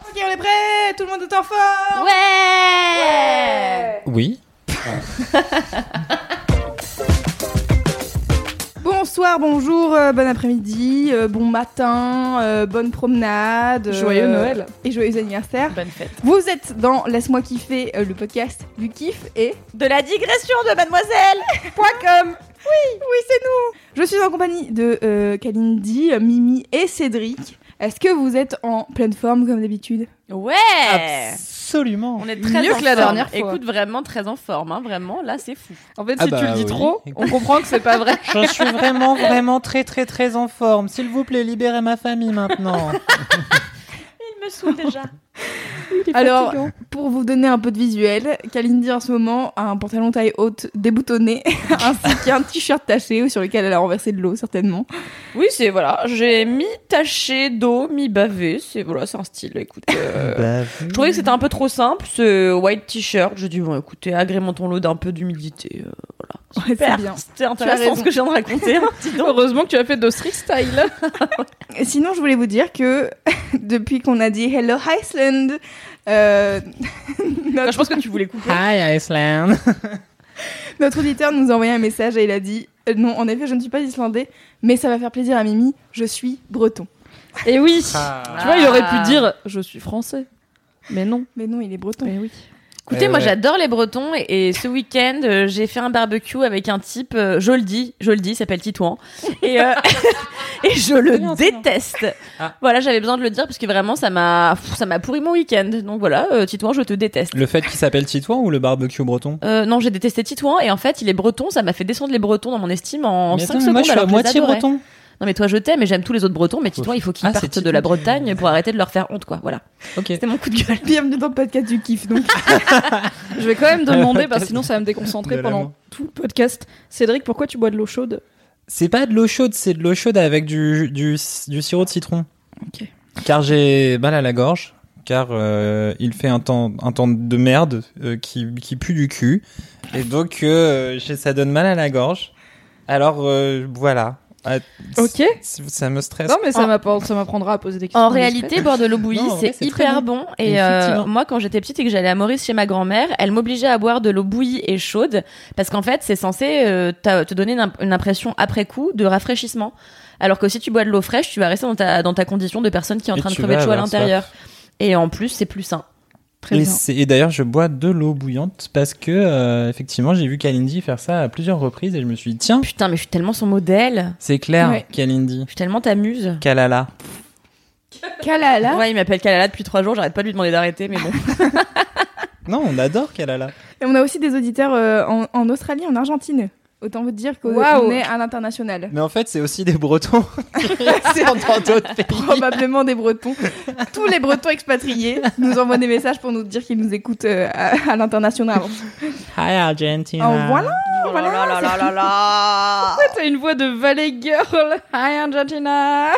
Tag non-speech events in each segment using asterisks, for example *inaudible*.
Ok, on est prêt Tout le monde est en forme Ouais, Oui. *laughs* Bonsoir, bonjour, euh, bon après-midi, euh, bon matin, euh, bonne promenade. Joyeux Noël. Et joyeux anniversaire. Bonne fête. Vous êtes dans Laisse-moi kiffer, euh, le podcast du kiff et... De la digression de mademoiselle *laughs* .com Oui, oui, c'est nous Je suis en compagnie de euh, Kalindi, Mimi et Cédric. Est-ce que vous êtes en pleine forme comme d'habitude Ouais Absolument. On est très Mieux en que la forme. dernière fois. Écoute, vraiment très en forme, hein, vraiment, là c'est fou. En fait, Ah si bah tu le dis oui. trop, on *laughs* comprend que c'est pas vrai. Je suis vraiment, vraiment très, très, très en forme. S'il vous plaît, libérez ma famille maintenant. *laughs* Il me saoule déjà. *laughs* *laughs* Alors, pour vous donner un peu de visuel, Kalindi en ce moment a un pantalon taille haute déboutonné, *laughs* ainsi qu'un t-shirt taché sur lequel elle a renversé de l'eau certainement. Oui, c'est voilà, j'ai mi-taché d'eau, mi-bavé, c'est voilà, c'est un style, écoute. euh, *laughs* Je trouvais que c'était un peu trop simple, ce white t-shirt. Je dis, bon, écoutez, agrémentons-le d'un peu d'humidité. euh, voilà. Ouais, Super. c'est bien. C'était intéressant raison. ce que je viens de raconter. hein. *laughs* Heureusement que tu as fait de street style. Et Sinon, je voulais vous dire que *laughs* depuis qu'on a dit Hello Iceland, euh, *laughs* Enfin, je pense que tu voulais couper. Hi, Iceland. notre auditeur nous a envoyé un message et il a dit euh, Non, en effet, je ne suis pas islandais, mais ça va faire plaisir à Mimi, je suis breton. Et oui, Ah. tu vois, il aurait pu Ah. dire je suis français. Mais non. Mais non, il est breton. Mais oui. Écoutez, Euh, moi ouais. j'adore les Bretons et, et ce week-end euh, j'ai fait un barbecue avec un type, euh, je le dis, je le dis, il s'appelle Titouan et, euh, *laughs* et je le bien, déteste. Ah. Voilà, j'avais besoin de le dire parce que vraiment ça m'a, ça m'a pourri mon week-end. Donc voilà, euh, Titouan, je te déteste. Le fait qu'il s'appelle Titouan ou le barbecue breton? Euh, non, j'ai détesté Titouan et en fait il est breton, ça m'a fait descendre les Bretons dans mon estime en Mais 5 attends, secondes. moi, je suis à moitié adorais. breton. Non mais toi je t'aime et j'aime tous les autres Bretons, mais Titouan il faut qu'il Ah, c'est parte de la. Bretagne pour arrêter de leur faire honte quoi. Voilà, Ok. c'était mon coup de gueule. Bienvenue dans le podcast du kiff. Donc, *laughs* Je vais quand même demander, parce que *laughs* sinon ça va me déconcentrer pendant tout le podcast. Cédric, pourquoi tu bois de l'eau chaude? C'est pas de l'eau chaude, c'est de l'eau chaude avec du, du, du sirop de citron. Ok. Car j'ai mal à la gorge. Car euh, il fait un temps, un temps de merde euh, qui, qui pue du cul. Et donc, euh, ça donne mal à la gorge. Alors, euh, voilà. Ah, Ok. Ça me stresse. Non, mais ça En- m'apprend- ça m'apprendra à poser des questions. En réalité, boire de l'eau bouillie, c'est hyper bon. Et euh, moi, quand j'étais petite et que j'allais à Maurice chez ma grand-mère, elle m'obligeait à boire de l'eau bouillie et chaude parce qu'en fait, c'est censé euh, te donner une, imp- une impression après coup de rafraîchissement. Alors que si tu bois de l'eau fraîche, tu vas rester dans ta, dans ta condition de personne qui est en Et train de crever de chaud à l'intérieur. Et en plus, c'est plus sain. Très et, bien. c'est- et d'ailleurs, je bois de l'eau bouillante parce que, euh, effectivement, j'ai vu Kalindi faire ça à plusieurs reprises et je me suis dit, tiens, Putain, mais je suis tellement son modèle. c'est clair, Ouais. Kalindi. Je suis tellement ta muse. Kalala. Kalala? Ouais, il m'appelle Kalala depuis trois jours, j'arrête pas de lui demander d'arrêter, mais bon. *laughs* Non, on adore Kalala. Et on a aussi des auditeurs euh, en, en Australie, en Argentine. Autant vous dire qu'on Waouh. est à l'international. Mais en fait, c'est aussi des Bretons. *laughs* c'est dans d'autres pays. Probablement des Bretons. Tous les Bretons expatriés nous envoient des messages pour nous dire qu'ils nous écoutent euh, à, à l'international. Hi Argentina. En voilà. Oh là là là là là *laughs* là. T'as une voix de Valley Girl. Hi Argentina.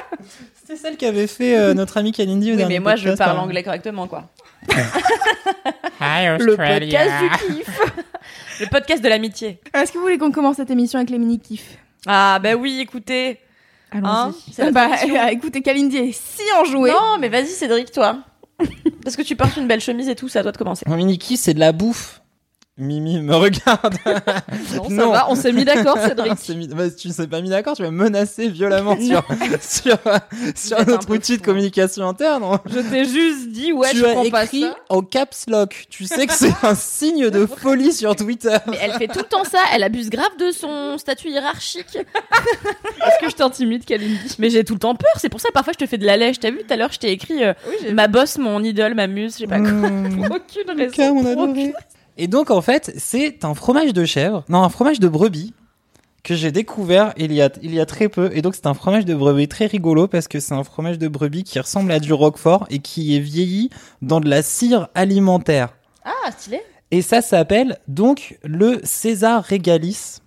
C'est celle qu'avait fait euh, notre ami Kalindi au Oui, dernier mais moi, je parle hein. anglais correctement, quoi. *laughs* Hi Le Australia. podcast du kiff. *laughs* Le podcast de l'amitié. Est-ce que vous voulez qu'on commence cette émission avec les mini-kifs Ah, bah oui, écoutez. Hein, Allons-y. la Bah, euh, *laughs* écoutez, Kalindi est si enjouée. Non, mais vas-y, Cédric, toi. Parce que tu portes une belle chemise et tout, c'est à toi de commencer. Mon mini-kiff, c'est de la bouffe. Mimi me regarde. *laughs* Non, ça Non. va, on s'est mis d'accord, Cédric. Mis- bah, tu t'es pas mis d'accord, tu vas me menacer violemment *laughs* sur, sur, notre outil de communication interne. Je t'ai juste dit, ouais, tu je as prends pas écrit ça. en caps lock. Tu sais que c'est un signe de *laughs* folie sur Twitter. Mais elle fait tout le temps ça, elle abuse grave de son statut hiérarchique. Est-ce que je t'intimide, Kalindi? Mais j'ai tout le temps peur, c'est pour ça parfois je te fais de la lèche. T'as vu tout à l'heure, je t'ai écrit euh, ma boss, mon idole, ma muse, je sais pas quoi. Mmh. Aucune Ok, raison. on a adoré. Et donc en fait, c'est un fromage de chèvre, non un fromage de brebis que j'ai découvert il y a il y a très peu et donc c'est un fromage de brebis très rigolo parce que c'est un fromage de brebis qui ressemble à du roquefort et qui est vieilli dans de la cire alimentaire. Ah, stylé. Et ça s'appelle donc le César Régalis.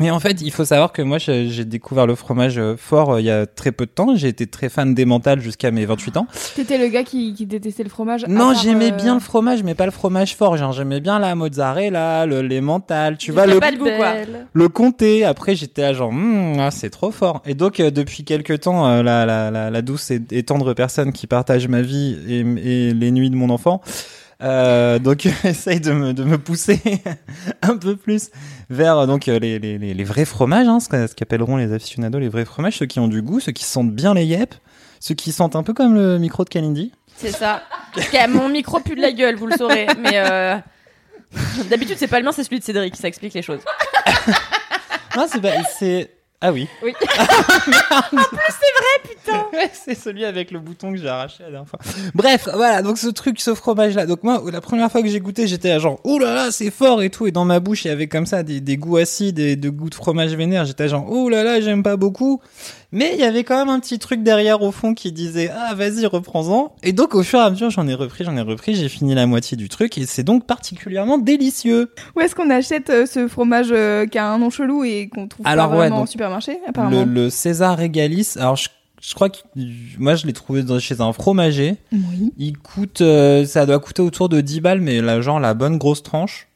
Et en fait, il faut savoir que moi, j'ai découvert le fromage euh, fort euh, il y a très peu de temps. J'ai été très fan d'emmental jusqu'à mes 28 ans. T'étais le gars qui, qui détestait le fromage. Non, j'aimais euh, bien le fromage, mais pas le fromage fort. Genre, j'aimais bien la mozzarella, le l'emmental, tu vois, le, pas de goût, quoi. le comté. Après, j'étais à genre, Hmm, ah, c'est trop fort. Et donc, euh, depuis quelques temps, euh, la, la, la, la douce et, et tendre personne qui partage ma vie et, et les nuits de mon enfant, euh, donc *laughs* essaye de me, de me pousser *laughs* un peu plus vers euh, donc euh, les, les, les, vrais fromages, hein, ce qu'a- ce qu'appelleront les aficionados les vrais fromages, ceux qui ont du goût, ceux qui sentent bien les yep, ceux qui sentent un peu comme le micro de Kalindi. C'est ça. Mon micro pue de la gueule, vous le saurez. Mais euh... *laughs* d'habitude, c'est pas le mien, c'est celui de Cédric. Ça explique les choses. Non, c'est ah oui. Oui. *laughs* *laughs* Ouais, c'est celui avec le bouton que j'ai arraché la dernière fois. Bref, voilà, donc ce truc, ce fromage là. Donc moi, la première fois que j'ai goûté, j'étais à genre, ouh là là, c'est fort et tout. Et dans ma bouche, il y avait comme ça des, des goûts acides et de goûts de fromage vénère. J'étais à genre, ouh là là, j'aime pas beaucoup. Mais il y avait quand même un petit truc derrière au fond qui disait, ah vas-y, reprends-en. Et donc au fur et à mesure, j'en ai repris, j'en ai repris, j'ai fini la moitié du truc et c'est donc particulièrement délicieux. Où est-ce qu'on achète euh, ce fromage euh, qui a un nom chelou et qu'on trouve Alors, pas ouais, vraiment donc, au supermarché, Le, apparemment le César Régalis, alors je, je crois que moi je l'ai trouvé chez un fromager. Oui. Il coûte, euh, ça doit coûter autour de 10 balles, mais là, genre la bonne grosse tranche.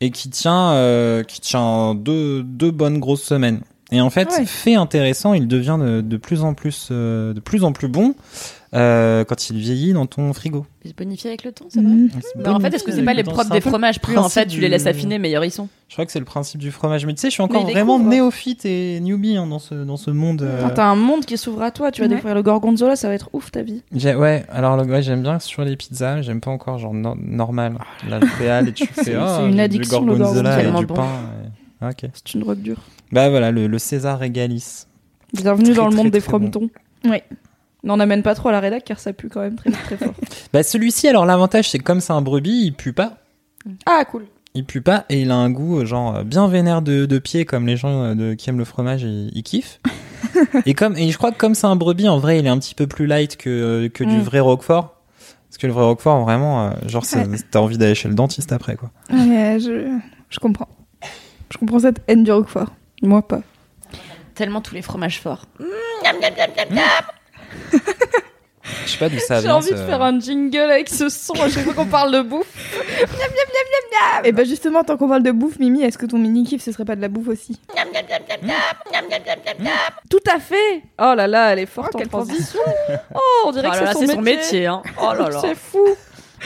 Et qui tient, euh, qui tient deux, deux bonnes grosses semaines. Et en fait, Ouais. fait intéressant, il devient de, de plus en plus, euh, de plus en plus bon euh, quand il vieillit dans ton frigo. Il se bonifie avec le temps, c'est vrai. Mhm. Mais en fait, est-ce que c'est pas les propres des fromages Plus en fait, tu les laisses affiner, meilleurs ils sont. Je crois que c'est le principe du fromage. Mais tu sais, je suis encore vraiment découvre. néophyte et newbie hein, dans ce dans ce monde. euh. Quand T'as un monde qui s'ouvre à toi, tu vas Ouais. découvrir le gorgonzola, ça va être ouf ta vie. Ouais, alors le- ouais, j'aime bien sur les pizzas, j'aime pas encore genre no- normal. La réal et tu *laughs* fais C'est- oh, c'est une du addiction, le gorgonzola gorgonzola. et du bon. pain. Et- Ok. C'est une drogue dure. Bah voilà, le, le César Régalis. Bienvenue Très, dans le très, monde des bon. frometons. Oui. N'en amène pas trop à la rédac car ça pue quand même très très fort. *laughs* Bah celui-ci, alors l'avantage c'est que comme c'est un brebis, il pue pas. Ah cool. Il pue pas et il a un goût euh, genre euh, bien vénère de, de pied comme les gens euh, de, qui aiment le fromage ils, ils kiffent. *laughs* et comme et je crois que comme c'est un brebis en vrai il est un petit peu plus light que que du Mm. vrai roquefort. Parce que le vrai roquefort vraiment genre c'est- t'as envie d'aller chez le dentiste après quoi. Ouais, je, je comprends. Je comprends cette haine du roquefort. Moi pas. Tellement tous les fromages forts. Je sais pas d'où ça J'ai vient. envie de faire un jingle avec ce son à chaque fois qu'on parle de bouffe. *laughs* Et bah justement, tant qu'on parle de bouffe, Mimi, est-ce que ton mini-kiff, ce serait pas de la bouffe aussi? Tout à fait. Oh là là, elle est forte Oh, en quelle transition. *laughs* Oh, on dirait Oh que là là, c'est son métier. hein. Oh là là. *laughs* C'est fou.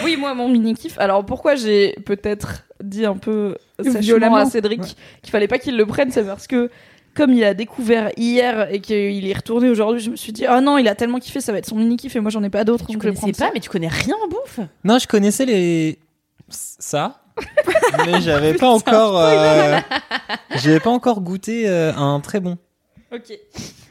Oui, moi, mon mini kiff. Alors, pourquoi j'ai peut-être dit un peu Violemment. à Cédric qu'il fallait pas qu'il le prenne, c'est parce que comme il a découvert hier et qu'il est retourné aujourd'hui, je me suis dit ah non, il a tellement kiffé, ça va être son mini kiff et moi j'en ai pas d'autres. Je connaissais pas, ça. mais tu connais rien en bouffe. Non, je connaissais les ça, *laughs* mais j'avais pas encore euh, j'avais pas encore goûté euh, un très bon. Ok.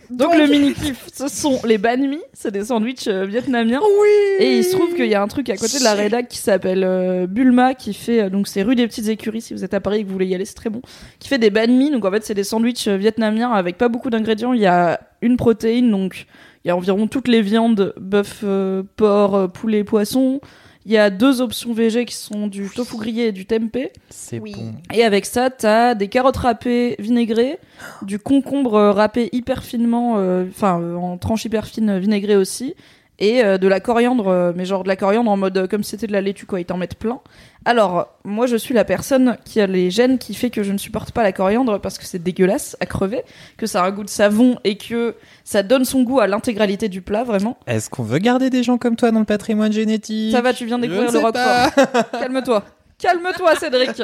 Donc, le mini kiff, ce sont les banh mi, c'est des sandwichs euh, vietnamiens. Oui. Et il se trouve qu'il y a un truc à côté de la rédac qui s'appelle euh, Bulma qui fait euh, donc c'est rue des petites écuries si vous êtes à Paris et que vous voulez y aller c'est très bon qui fait des banh mi donc en fait c'est des sandwichs euh, vietnamiens avec pas beaucoup d'ingrédients il y a une protéine donc il y a environ toutes les viandes bœuf euh, porc euh, poulet poisson il y a deux options végé qui sont du tofu grillé et du tempeh C'est Oui. bon. et avec ça, t'as des carottes râpées vinaigrées, du concombre râpé hyper finement, euh, enfin euh, en tranches hyper fines euh, vinaigrées aussi, et euh, de la coriandre, euh, mais genre de la coriandre en mode euh, comme si c'était de la laitue quoi, ils t'en mettent plein. Alors, moi je suis la personne qui a les gènes qui fait que je ne supporte pas la coriandre parce que c'est dégueulasse à crever, que ça a un goût de savon et que ça donne son goût à l'intégralité du plat vraiment. Est-ce qu'on veut garder des gens comme toi dans le patrimoine génétique? Ça va, tu viens découvrir le roquefort. *laughs* *laughs* Calme-toi. Calme-toi, Cédric.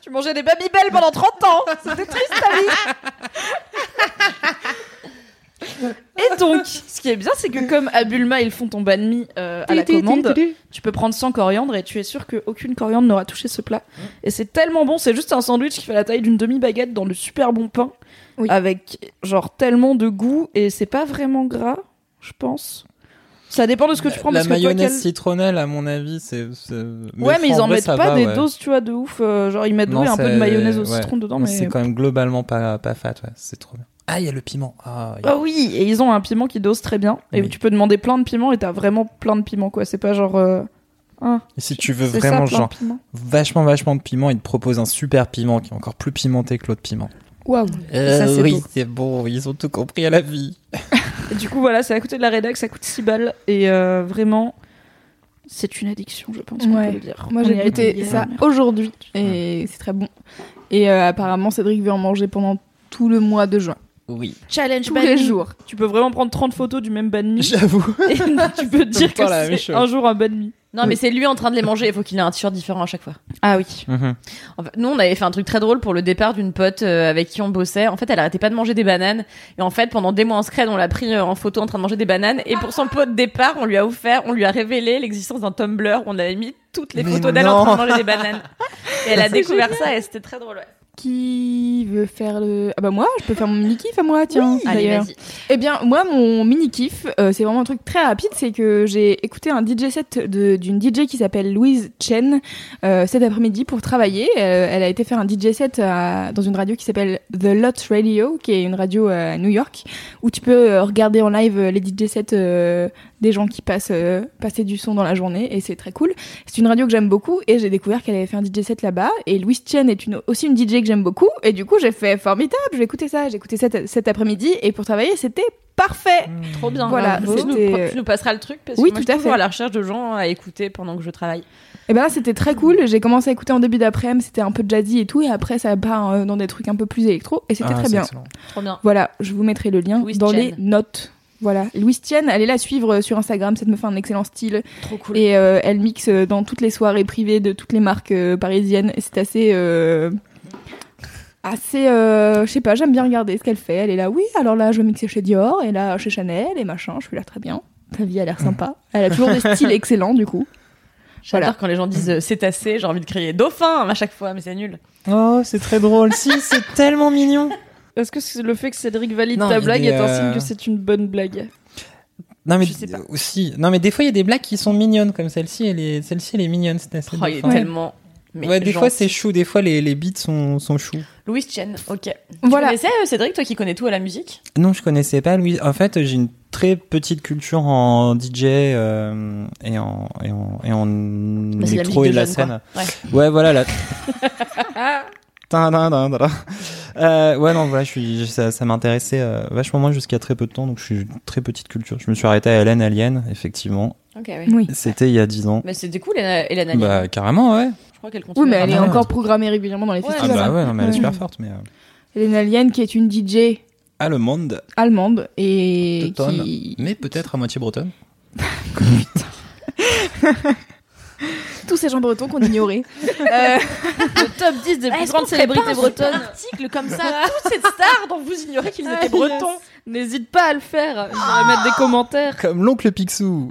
tu mangeais des Babybel pendant 30 ans. C'était triste ta vie. Donc, ce qui est bien, c'est que comme à Bulma, ils font ton banh mi euh, à la commande, tu peux prendre 100 coriandres et tu es sûr qu'aucune coriandre n'aura touché ce plat. Et c'est tellement bon, c'est juste un sandwich qui fait la taille d'une demi-baguette dans le super bon pain, Oui. avec genre tellement de goût et c'est pas vraiment gras, je pense. Ça dépend de ce que tu prends. La parce que toi, mayonnaise quel- citronnelle, à mon avis, c'est. Ouais, mais ils en vrai, mettent pas va, des ouais. doses, tu vois, de ouf. euh, genre, ils mettent Non, oui, un peu de mayonnaise au ouais. citron dedans, mais. C'est quand même globalement pas, pas fat, ouais. C'est trop bien. Ah, il y a le piment. Ah, il y a- Ah oui, et ils ont un piment qui dose très bien. Et Oui. tu peux demander plein de piments et t'as vraiment plein de piments, quoi. C'est pas genre. euh, un. Et si tu veux vraiment, ça, genre, vachement, vachement de piment, ils te proposent un super piment qui est encore plus pimenté que l'autre piment. Waouh. ça, c'est oui, beau. c'est bon, ils ont tout compris à la vie. *laughs* Et du coup, voilà, c'est à côté de la rédac, ça coûte 6 balles. Et euh, vraiment, c'est une addiction, je pense qu'on Ouais. peut le dire. Moi j'ai goûté ça aujourd'hui et c'est très bon. Et euh, apparemment Cédric veut en manger pendant tout le mois de juin. Oui. Challenge Tous les jours. Tu peux vraiment prendre 30 photos du même banh mi. J'avoue. *laughs* et tu peux te dire que la même c'est chose. un jour un banh mi. Non, mais c'est lui en train de les manger. Il faut qu'il ait un t-shirt différent à chaque fois. Ah oui. Mhm. En fait, nous, on avait fait un truc très drôle pour le départ d'une pote euh, avec qui on bossait. En fait, elle arrêtait pas de manger des bananes. Et en fait, pendant des mois en scred, on l'a pris euh, en photo en train de manger des bananes. Et pour son pot de départ, on lui a offert, on lui a révélé l'existence d'un Tumblr où on avait mis toutes les Mais photos d'elle en train de manger des bananes. *laughs* Et elle a découvert ça et c'était très drôle. Ouais. Qui veut faire le Ah bah moi, je peux faire mon mini kiff à moi, tiens. Allez, d'ailleurs. vas-y. Eh bien, moi, mon mini kiff, euh, c'est vraiment un truc très rapide, c'est que j'ai écouté un DJ set de- d'une DJ qui s'appelle Louise Chen euh, cet après-midi pour travailler. Euh, elle a été faire un DJ set à- dans une radio qui s'appelle The Lot Radio, qui est une radio à New York, où tu peux euh, regarder en live euh, les DJ sets euh, des gens qui passent euh, passer du son dans la journée, et c'est très cool. C'est une radio que j'aime beaucoup, et j'ai découvert qu'elle avait fait un DJ set là-bas. Et Louise Chen est une, aussi une DJ que j'aime beaucoup, et du coup j'ai fait formidable, je vais écouter ça. J'ai écouté ça cet, cet après-midi, et pour travailler, c'était parfait. Trop bien. Voilà, tu, nous, c'était- tu nous passeras le truc parce Oui, que moi, tout je suis à toujours fait. à la recherche de gens à écouter pendant que je travaille. Et ben là, c'était très cool. J'ai commencé à écouter en début d'après-midi, c'était un peu jazzy et tout, et après, ça part euh, dans des trucs un peu plus électro, et c'était Ah, très bien. excellent. Trop bien. Voilà, je vous mettrai le lien dans Chen. les notes. Voilà, Louise Tienne, allez la suivre sur Instagram, cette meuf a un excellent style. Trop cool. Et euh, elle mixe euh, dans toutes les soirées privées de toutes les marques euh, parisiennes. Et c'est assez. euh, assez. euh, je sais pas, j'aime bien regarder ce qu'elle fait. Elle est là, oui, alors là, je vais mixer chez Dior, et là, chez Chanel, et machin. Je suis là, très bien. Ta vie a l'air sympa. *laughs* Elle a toujours des styles excellents, du coup. J'adore voilà. quand les gens disent euh, cétacé, j'ai envie de crier dauphin à chaque fois, mais c'est nul. Oh, c'est très drôle. si, c'est tellement mignon. *laughs* Est-ce que le fait que Cédric valide Non, ta blague est, est un euh, signe que c'est une bonne blague Non mais aussi, non mais des fois il y a des blagues qui sont mignonnes comme celle-ci. Elle est, celle-ci elle est mignonne. C'est assez Oh, il est tellement. mais ouais, des fois c'est chou, des fois les, les beats sont, sont choux. Louise Chen, ok. Voilà. Tu connaissais euh, Cédric, toi qui connais tout à la musique? Non, je connaissais pas Louis. En fait, j'ai une très petite culture en DJ euh, et en et en, et en Bah, la électro musique et de la jeunes, scène. quoi. Ouais, voilà là. *laughs* Euh, ouais, non, voilà, je suis, ça, ça m'intéressait euh, vachement moins jusqu'à très peu de temps, donc je suis une très petite culture. Je me suis arrêté à Hélène Alien, effectivement. Ok, oui. Oui. C'était il y a 10 ans. Mais c'était cool, Hélène Hélène Alien. Bah, carrément, ouais. Je crois qu'elle continue. Oui, mais elle est Ah, encore programmée régulièrement dans les Ouais, Ah festivals. bah ouais, non, mais elle est super forte, mais. Euh... Hélène Alien, qui est une DJ Allemande, allemande et teutonne, qui mais peut-être à moitié bretonne. *laughs* *laughs* tous ces gens bretons qu'on ignorait. Euh, *laughs* Le top 10 des plus grandes célébrités un bretonnes. super article comme ça, *laughs* toutes ces stars dont vous ignorez qu'ils étaient Ah, bretons. N'hésite pas à le faire. Je vais mettre des commentaires. Comme l'oncle Picsou.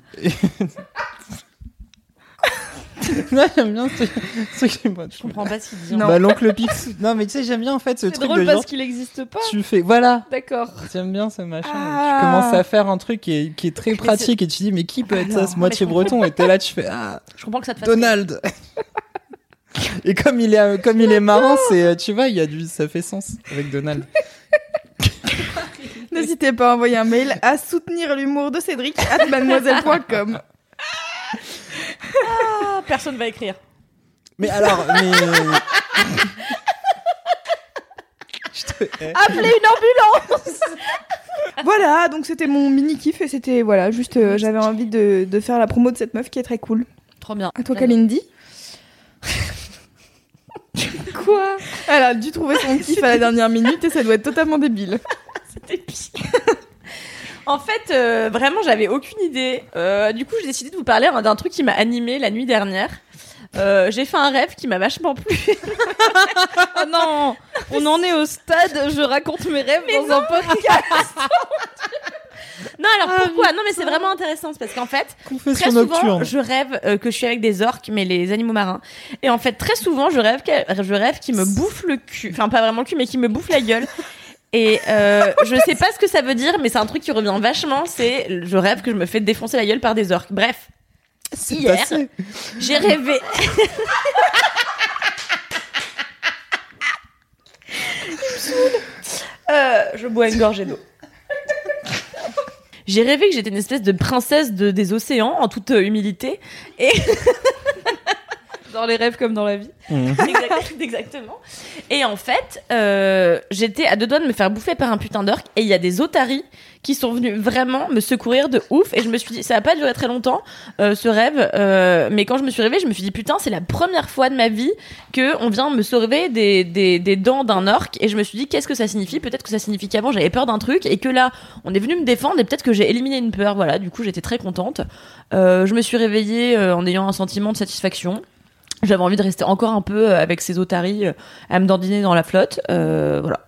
*laughs* non, j'aime bien ce truc. Je comprends pas ce qu'il dit. Non. Bah, l'oncle *laughs* Picsou. Non, mais tu sais, j'aime bien en fait ce C'est truc drôle de parce qu'il n'existe pas. Tu fais, voilà, D'accord. j'aime bien ce machin. Ah. Tu commences à faire un truc qui est, qui est très pratique et tu dis, mais qui peut être ça, ce moitié breton? Et t'es là, tu fais, ah, Je comprends que ça te fasse. Donald. *laughs* Et comme il est, comme il est marrant, c'est, euh, tu vois, il y a du, ça fait sens avec Donald. N'hésitez pas à envoyer un mail à soutenir l'humour de Cédric at mademoiselle.com. Ah, personne va écrire. Mais alors, mais. Je te hais. Appelez une ambulance Voilà, donc c'était mon mini kiff et c'était voilà, juste euh, j'avais envie de, de faire la promo de cette meuf qui est très cool. Trop bien. À toi, bien. Kalindi Quoi? Elle a dû trouver son kiff à la dernière minute et ça doit être totalement débile. C'était pire. En fait, euh, vraiment, j'avais aucune idée. Euh, du coup, j'ai décidé de vous parler hein, d'un truc qui m'a animé la nuit dernière. Euh, j'ai fait un rêve qui m'a vachement plu. Oh *laughs* non, on en est au stade. Je raconte mes rêves dans un podcast. non, alors pourquoi Non, mais c'est vraiment intéressant c'est parce qu'en fait, très souvent, nocturne. je rêve euh, que je suis avec des orques, mais les animaux marins. Et en fait, très souvent, je rêve, je rêve qu'ils me bouffent le cul. Enfin, pas vraiment le cul, mais qu'ils me bouffent la gueule. Et euh, *laughs* je sais pas ce que ça veut dire, mais c'est un truc qui revient vachement. C'est je rêve que je me fais défoncer la gueule par des orques. Bref, hier, j'ai rêvé. *laughs* Euh, je bois une gorgée d'eau. J'ai rêvé que j'étais une espèce de princesse de, des océans, en toute euh, humilité. Et *laughs* Dans les rêves comme dans la vie. *laughs* Exact- exactement. Et en fait, euh, j'étais à deux doigts de me faire bouffer par un putain d'orque. Et il y a des otaries qui sont venus vraiment me secourir de ouf. Et je me suis dit, ça va pas durer très longtemps, euh, ce rêve. euh, mais quand je me suis réveillée, je me suis dit, putain, c'est la première fois de ma vie que on vient me sauver des, des, des dents d'un orque. Et je me suis dit, qu'est-ce que ça signifie? Peut-être que ça signifie qu'avant, j'avais peur d'un truc. Et que là, on est venu me défendre. Et peut-être que j'ai éliminé une peur. Voilà, du coup, j'étais très contente. Je me suis réveillée en ayant un sentiment de satisfaction. J'avais envie de rester encore un peu euh, avec ces otaries euh, à me dandiner dans la flotte. Euh, voilà.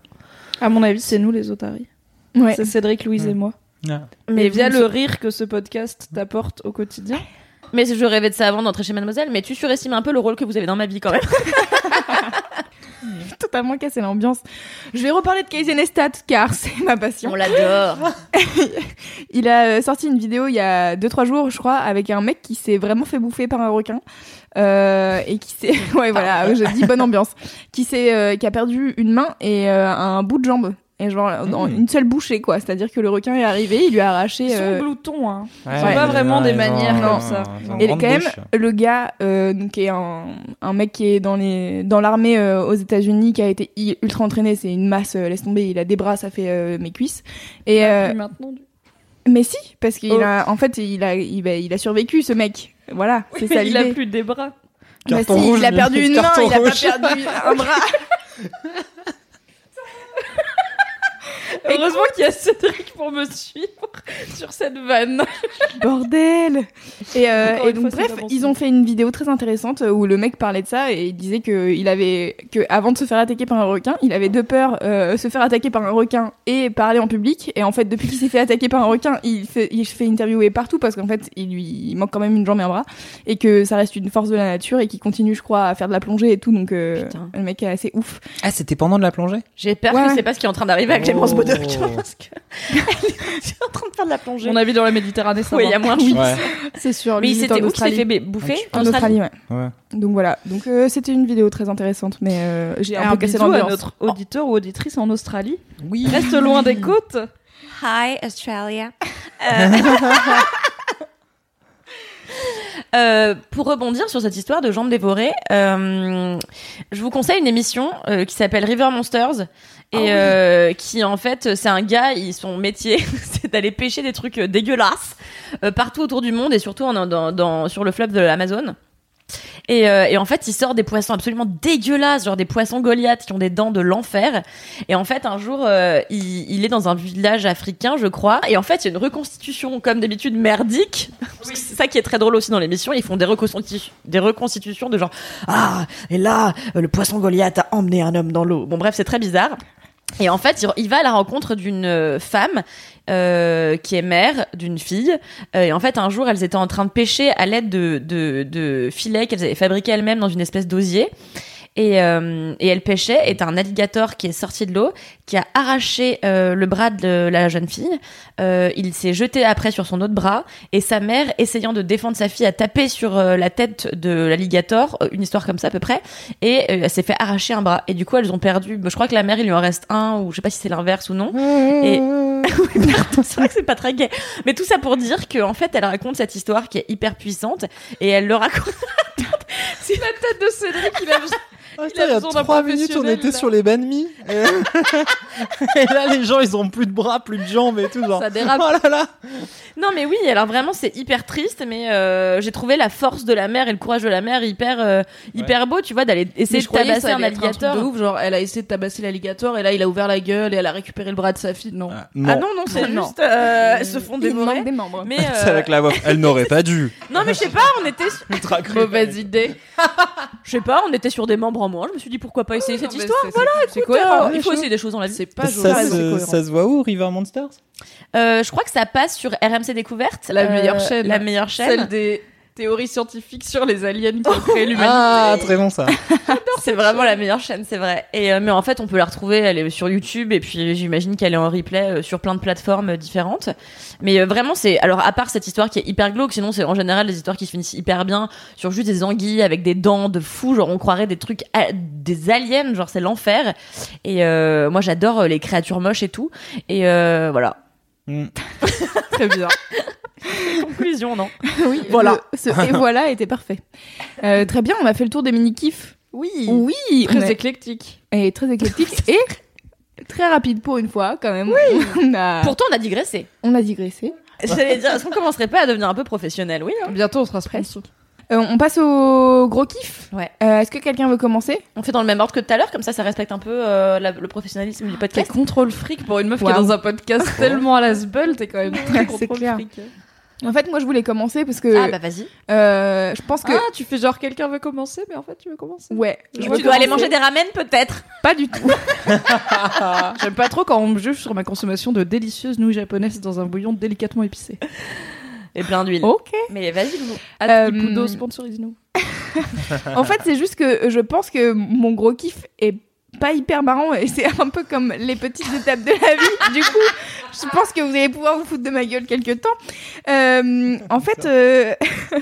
À mon avis, c'est nous les otaries. Ouais. C'est Cédric, Louise et moi. Ah. Mais via le rire que ce podcast t'apporte au quotidien. Mais je rêvais de ça avant d'entrer chez Mademoiselle, mais tu surestimes un peu le rôle que vous avez dans ma vie quand même. *laughs* *laughs* totalement cassé l'ambiance. Je vais reparler de Casey Neistat car *laughs* c'est ma passion. On l'adore. *laughs* Il a euh, sorti une vidéo il y a 2-3 jours, je crois, avec un mec qui s'est vraiment fait bouffer par un requin. Euh, et qui s'est. Ouais, voilà, je dis bonne ambiance. Qui, s'est, euh, qui a perdu une main et euh, un bout de jambe. Et genre, dans Mmh. une seule bouchée, quoi. C'est-à-dire que le requin est arrivé, il lui a arraché. Sont euh, gloutons, hein. Ouais, sont pas vraiment des manières ils comme ça. Et quand même, bouche. le gars, euh, donc, qui est un, un mec qui est dans les dans l'armée euh, aux États-Unis, qui a été ultra entraîné, c'est une masse, euh, laisse tomber, il a des bras, ça fait euh, mes cuisses. Et euh, Plus maintenant, du- mais si, parce qu'il Oh. a, en fait, il a, il, a- il a survécu ce mec. Voilà, c'est ça il a plus des bras. Bah si, rouge, il a perdu *laughs* une main, il a pas perdu un bras. *laughs* Heureusement qu'il y a Cédric pour me suivre sur cette vanne. Bordel Et, euh, et donc fois, bref, ils ont fait une vidéo très intéressante euh, où le mec parlait de ça et il disait que il avait que avant de se faire attaquer par un requin, il avait deux peurs euh, se faire attaquer par un requin et parler en public. Et en fait, depuis qu'il s'est fait attaquer par un requin, il fait il fait interviewer partout parce qu'en fait, il lui il manque quand même une jambe et un bras et que ça reste une force de la nature et qu'il continue, je crois, à faire de la plongée et tout. Donc euh, le mec est assez ouf. Ah, c'était pendant de la plongée? J'ai peur Ouais. que c'est pas ce qui est en train d'arriver avec Oh. Bodoc. Parce que elle est en train de faire de la plongée. Mon avis dans la Méditerranée, ça Oui, il y a moins de Oui. Ouais. C'est sûr. Mais il s'était en où qu'il s'est Australie. fait bouffer En Australie, ouais. Ouais. Donc voilà. Donc euh, c'était une vidéo très intéressante, mais euh, j'ai un Un peu cassé à notre auditeur ou auditrice en Australie. Oui. Reste loin des côtes. Hi Australia. *laughs* Euh, *laughs* euh, pour rebondir sur cette histoire de jambes dévorées, euh, je vous conseille une émission euh, qui s'appelle River Monsters et euh, qui en fait c'est un gars, il, son métier *laughs* c'est d'aller pêcher des trucs euh, dégueulasses euh, partout autour du monde et surtout en, dans, dans- sur le fleuve de l'Amazone. Et, euh, et en fait, il sort des poissons absolument dégueulasses, genre des poissons Goliath qui ont des dents de l'enfer. Et en fait, un jour, euh, il, il est dans un village africain, je crois. Et en fait, il y a une reconstitution, comme d'habitude, merdique. *laughs* C'est ça qui est très drôle aussi dans l'émission. Ils font des, reconstitu- des reconstitutions de genre Ah, et là, euh, le poisson Goliath a emmené un homme dans l'eau. Bon, bref, c'est très bizarre. Et en fait, il- va à la rencontre d'une euh, femme euh, qui est mère d'une fille. Euh, et en fait, un jour, elles étaient en train de pêcher à l'aide de, de, de filets qu'elles avaient fabriqués elles-mêmes dans une espèce d'osier. Et, euh, et elle pêchait, et t'as un alligator qui est sorti de l'eau, qui a arraché euh, le bras de la jeune fille. Euh, il s'est jeté après sur son autre bras, et sa mère, essayant de défendre sa fille, a tapé sur euh, la tête de l'alligator, euh, une histoire comme ça à peu près, et euh, elle s'est fait arracher un bras. Et du coup, elles ont perdu. Je crois que la mère, il lui en reste un, ou je sais pas si c'est l'inverse ou non. Et *laughs* Oui, pardon, c'est vrai que c'est pas très gay. Mais tout ça pour dire qu'en fait, elle raconte cette histoire qui est hyper puissante, et elle le raconte. *laughs* C'est la tête de Cédric, il a Ah, Il a il y a trois minutes, on était là. sur les banh mi. Et... *laughs* et là, les gens, ils ont plus de bras, plus de jambes et tout. Genre. Ça dérape. Oh là là. Non, mais oui, alors vraiment, c'est hyper triste, mais euh, j'ai trouvé la force de la mère et le courage de la mère hyper, euh, hyper beau, tu vois, d'aller essayer de tabasser un alligator. de ouf, genre elle a essayé de tabasser l'alligator et là il a ouvert la gueule et elle a récupéré le bras de sa fille. Non. Ah, Ah non, non, c'est juste, euh, elles se font des membres. Mais *laughs* C'est euh, avec la *laughs* voix. Elle n'aurait pas dû. non, mais je sais pas, on était, sur- Ultra Mauvaise idée. je sais pas, on était sur des membres en moins. Je me suis dit pourquoi pas essayer cette histoire. Voilà, c'est écoute, cohérent, euh, il faut chaud. essayer des choses dans la vie. C'est pas Ça, se, cohérent. ça se voit où, River Monsters? Euh, je crois que ça passe sur RMC Découverte, La Euh, meilleure chaîne. La meilleure chaîne. Celle des Théorie scientifique sur les aliens qui ont créé l'humanité. Ah, très bon ça. C'est vraiment la meilleure chaîne, c'est vrai. Et euh, mais en fait, on peut la retrouver, elle est sur YouTube et puis j'imagine qu'elle est en replay euh, sur plein de plateformes euh, différentes. Mais euh, vraiment, c'est alors à part cette histoire qui est hyper glauque, sinon c'est en général des histoires qui se finissent hyper bien sur juste des anguilles avec des dents de fou, genre on croirait des trucs a- des aliens, genre c'est l'enfer. Et euh, moi, j'adore euh, les créatures moches et tout. Et euh, voilà. Mm. *laughs* Très bien. *laughs* Conclusion, non *laughs* oui, Voilà. le- ce et *laughs* voilà était parfait. Euh, très bien, on a fait le tour des mini-kifs. Oui. Oui, Très éclectique. et très éclectique et très rapide pour une fois quand même. Oui. On a, Pourtant, on a digressé. on a digressé. J'allais dire, est-ce qu'on commencerait pas à devenir un peu professionnel? Oui. hein. Bientôt, on sera Presque. Euh, on passe au gros kiff. Ouais. Euh, Est-ce que quelqu'un veut commencer? On fait dans le même ordre que tout à l'heure, comme ça, ça respecte un peu euh, la- le professionnalisme du Quel podcast. contrôle fric pour une meuf qui est dans un podcast tellement à la sbulle, t'es quand même très contrôle clair. fric. En fait, moi, je voulais commencer parce que Ah bah vas-y. euh, je pense que Ah, tu fais genre quelqu'un veut commencer, mais en fait tu veux commencer. ouais, je Tu dois aller manger des ramen peut-être. Pas du tout. *laughs* *laughs* J'aime pas trop quand on me juge sur ma consommation de délicieuses nouilles japonaises dans un bouillon délicatement épicé. Et plein d'huile. ok. Mais vas-y, Loulou. Ah, Euh, sponsorise-nous. *laughs* En fait, c'est juste que je pense que mon gros kiff est pas hyper marrant et c'est un peu comme les petites étapes de la vie. Du coup, je pense que vous allez pouvoir vous foutre de ma gueule quelques temps. Euh, en fait, euh,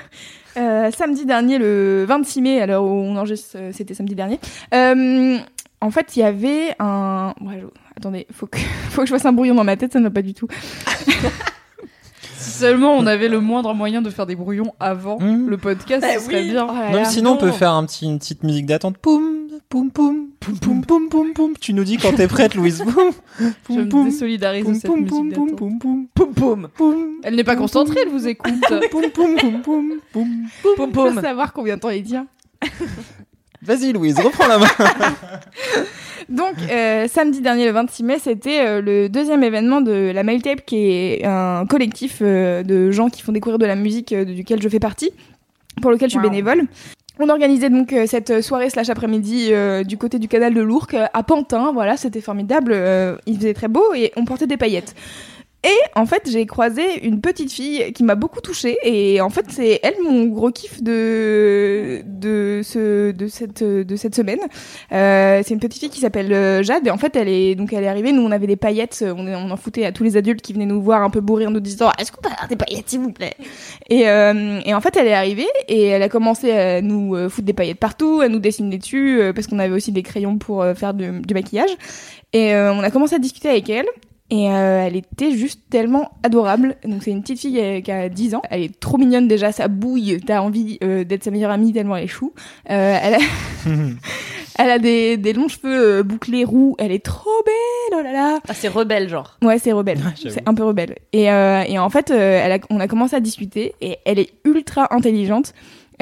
*laughs* euh, samedi dernier, le 26 mai, à l'heure où on enregistre, c'était samedi dernier. en fait, il y avait un. Ouais, je- Attendez, faut que *laughs* faut que je fasse un brouillon dans ma tête, ça ne va pas du tout. *laughs* Si seulement on avait le moindre moyen de faire des brouillons avant Mmh. le podcast, Bah ce serait oui. bien. Oh Non, mais sinon, on peut faire un petit, une petite musique d'attente. Poum, poum, poum, poum, poum, *laughs* poum, poum, poum. Tu nous dis quand t'es prête, Louise. Poum, Je poum, me poum, désolidarise de poum, cette poum, musique poum, poum, poum, poum, Poum poum. poum. Elle n'est pas concentrée, elle vous écoute. Poum, poum, poum, poum, poum. Poum Pour poum. savoir combien de temps il tient. *laughs* Vas-y, Louise, reprends la main. *laughs* Donc, euh, samedi dernier, le 26 mai, c'était euh, le deuxième événement de la Mail Tape, qui est un collectif euh, de gens qui font découvrir de la musique euh, duquel je fais partie, pour lequel je suis Wow. bénévole. On organisait donc euh, cette soirée slash après-midi euh, du côté du canal de l'Ourcq à Pantin. Voilà, c'était formidable. euh, il faisait très beau et on portait des paillettes. Et en fait, j'ai croisé une petite fille qui m'a beaucoup touchée. Et en fait, c'est elle mon gros kiff de de ce de cette de cette semaine. Euh, c'est une petite fille qui s'appelle euh, Jade. Et en fait, elle est donc elle est arrivée. Nous, on avait des paillettes. On, en foutait à tous les adultes qui venaient nous voir un peu bourrés en nous disant Est-ce qu'on peut avoir des paillettes, s'il vous plaît? Et, euh, et en fait, elle est arrivée et elle a commencé à nous euh, foutre des paillettes partout, à nous dessiner dessus euh, parce qu'on avait aussi des crayons pour faire du, du maquillage. Et euh, on a commencé à discuter avec elle. Et euh, elle était juste tellement adorable. Donc c'est une petite fille euh, qui a 10 ans. Elle est trop mignonne déjà, ça bouille. T'as envie euh, d'être sa meilleure amie tellement elle est chou. Euh, elle, a... *laughs* *laughs* elle a des, des longs cheveux euh, bouclés roux. Elle est trop belle, oh là là. Ah, c'est rebelle, genre. Ouais, c'est rebelle. c'est un peu rebelle. Et, euh, et en fait, euh, elle a, on a commencé à discuter et elle est ultra intelligente.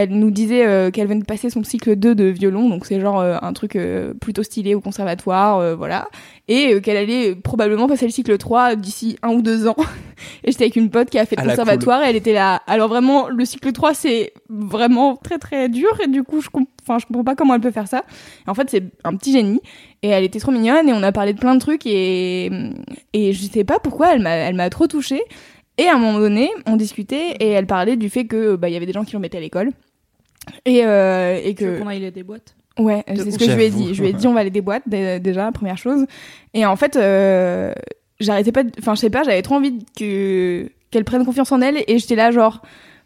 Elle nous disait euh, qu'elle venait de passer son cycle 2 de violon, donc c'est genre euh, un truc euh, plutôt stylé au conservatoire, voilà. Et qu'elle allait probablement passer le cycle 3 d'ici un ou deux ans. *laughs* et j'étais avec une pote qui a fait le conservatoire et elle était là. Alors vraiment, le cycle 3, c'est vraiment très très dur et du coup, je, comp- je comprends pas comment elle peut faire ça. Et en fait, c'est un petit génie. Et elle était trop mignonne et on a parlé de plein de trucs et, et je sais pas pourquoi elle m'a, elle m'a trop touchée. Et à un moment donné, on discutait et elle parlait du fait que bah il y avait des gens qui l'embêtaient à l'école. Et, euh, et Tu veux que qu'on aille des boîtes ouais, c'est ce que je lui ai dit. Je lui ai dit on va aller des boîtes dé- déjà première chose. Et en fait, euh, j'arrêtais pas. de- Enfin, je sais pas, j'avais trop envie que qu'elle prenne confiance en elle et j'étais là genre.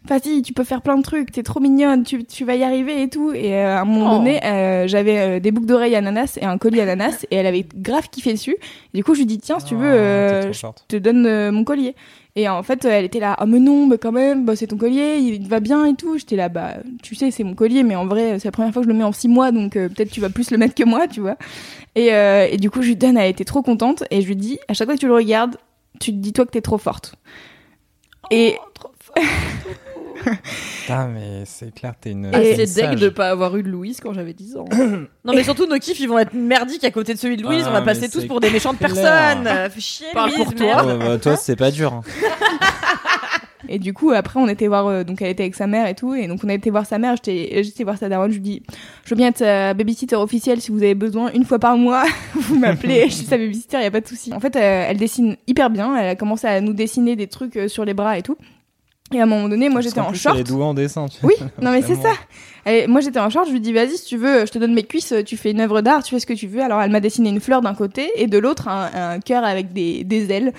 Vas-y, tu peux faire plein de trucs, t'es trop mignonne, tu, tu vas y arriver et tout. Et euh, à un moment Oh. donné, euh, j'avais euh, des boucles d'oreilles ananas et un collier ananas et elle avait grave kiffé dessus. Et du coup, je lui dis tiens, si tu veux, Oh, trop je forte. te donne mon collier. Et en fait, elle était là, ah mais non, mais quand même, bah, c'est ton collier, il va bien et tout. J'étais là, bah tu sais, c'est mon collier, mais en vrai, c'est la première fois que je le mets en six mois, donc peut-être tu vas plus le mettre que moi, tu vois. Et, et du coup, je lui donne, elle était trop contente, et je lui dis, à chaque fois que tu le regardes, tu te dis toi que t'es trop forte. Et *laughs* *laughs* Putain, mais c'est clair, t'es une. Et- Ah, c'est deg de pas avoir eu de Louise quand j'avais 10 ans. Non, mais surtout, nos kiffs, ils vont être merdiques à côté de celui de Louise. Ah, on va passer tous pour des méchantes clair. personnes. Euh, Fais chier, Parle Louise, pour toi. merde. Ouais, bah, toi, c'est pas dur. hein. *laughs* Et du coup, après, on était voir, euh, donc elle était avec sa mère et tout, et donc on a été voir sa mère, j'étais j'étais voir sa daronne, je lui dis, je veux bien être babysitter officielle si vous avez besoin, une fois par mois, *laughs* vous m'appelez, je suis sa babysitter, y a pas de souci. En fait, euh, elle dessine hyper bien, elle a commencé à nous dessiner des trucs euh, sur les bras et tout. Et à un moment donné, moi j'étais en short. Elle est en dessin. tu Oui, non mais c'est ça. Et moi j'étais en short, je lui dis vas-y si tu veux, je te donne mes cuisses, tu fais une œuvre d'art, tu fais ce que tu veux. Alors elle m'a dessiné une fleur d'un côté et de l'autre un, un cœur avec des, des ailes.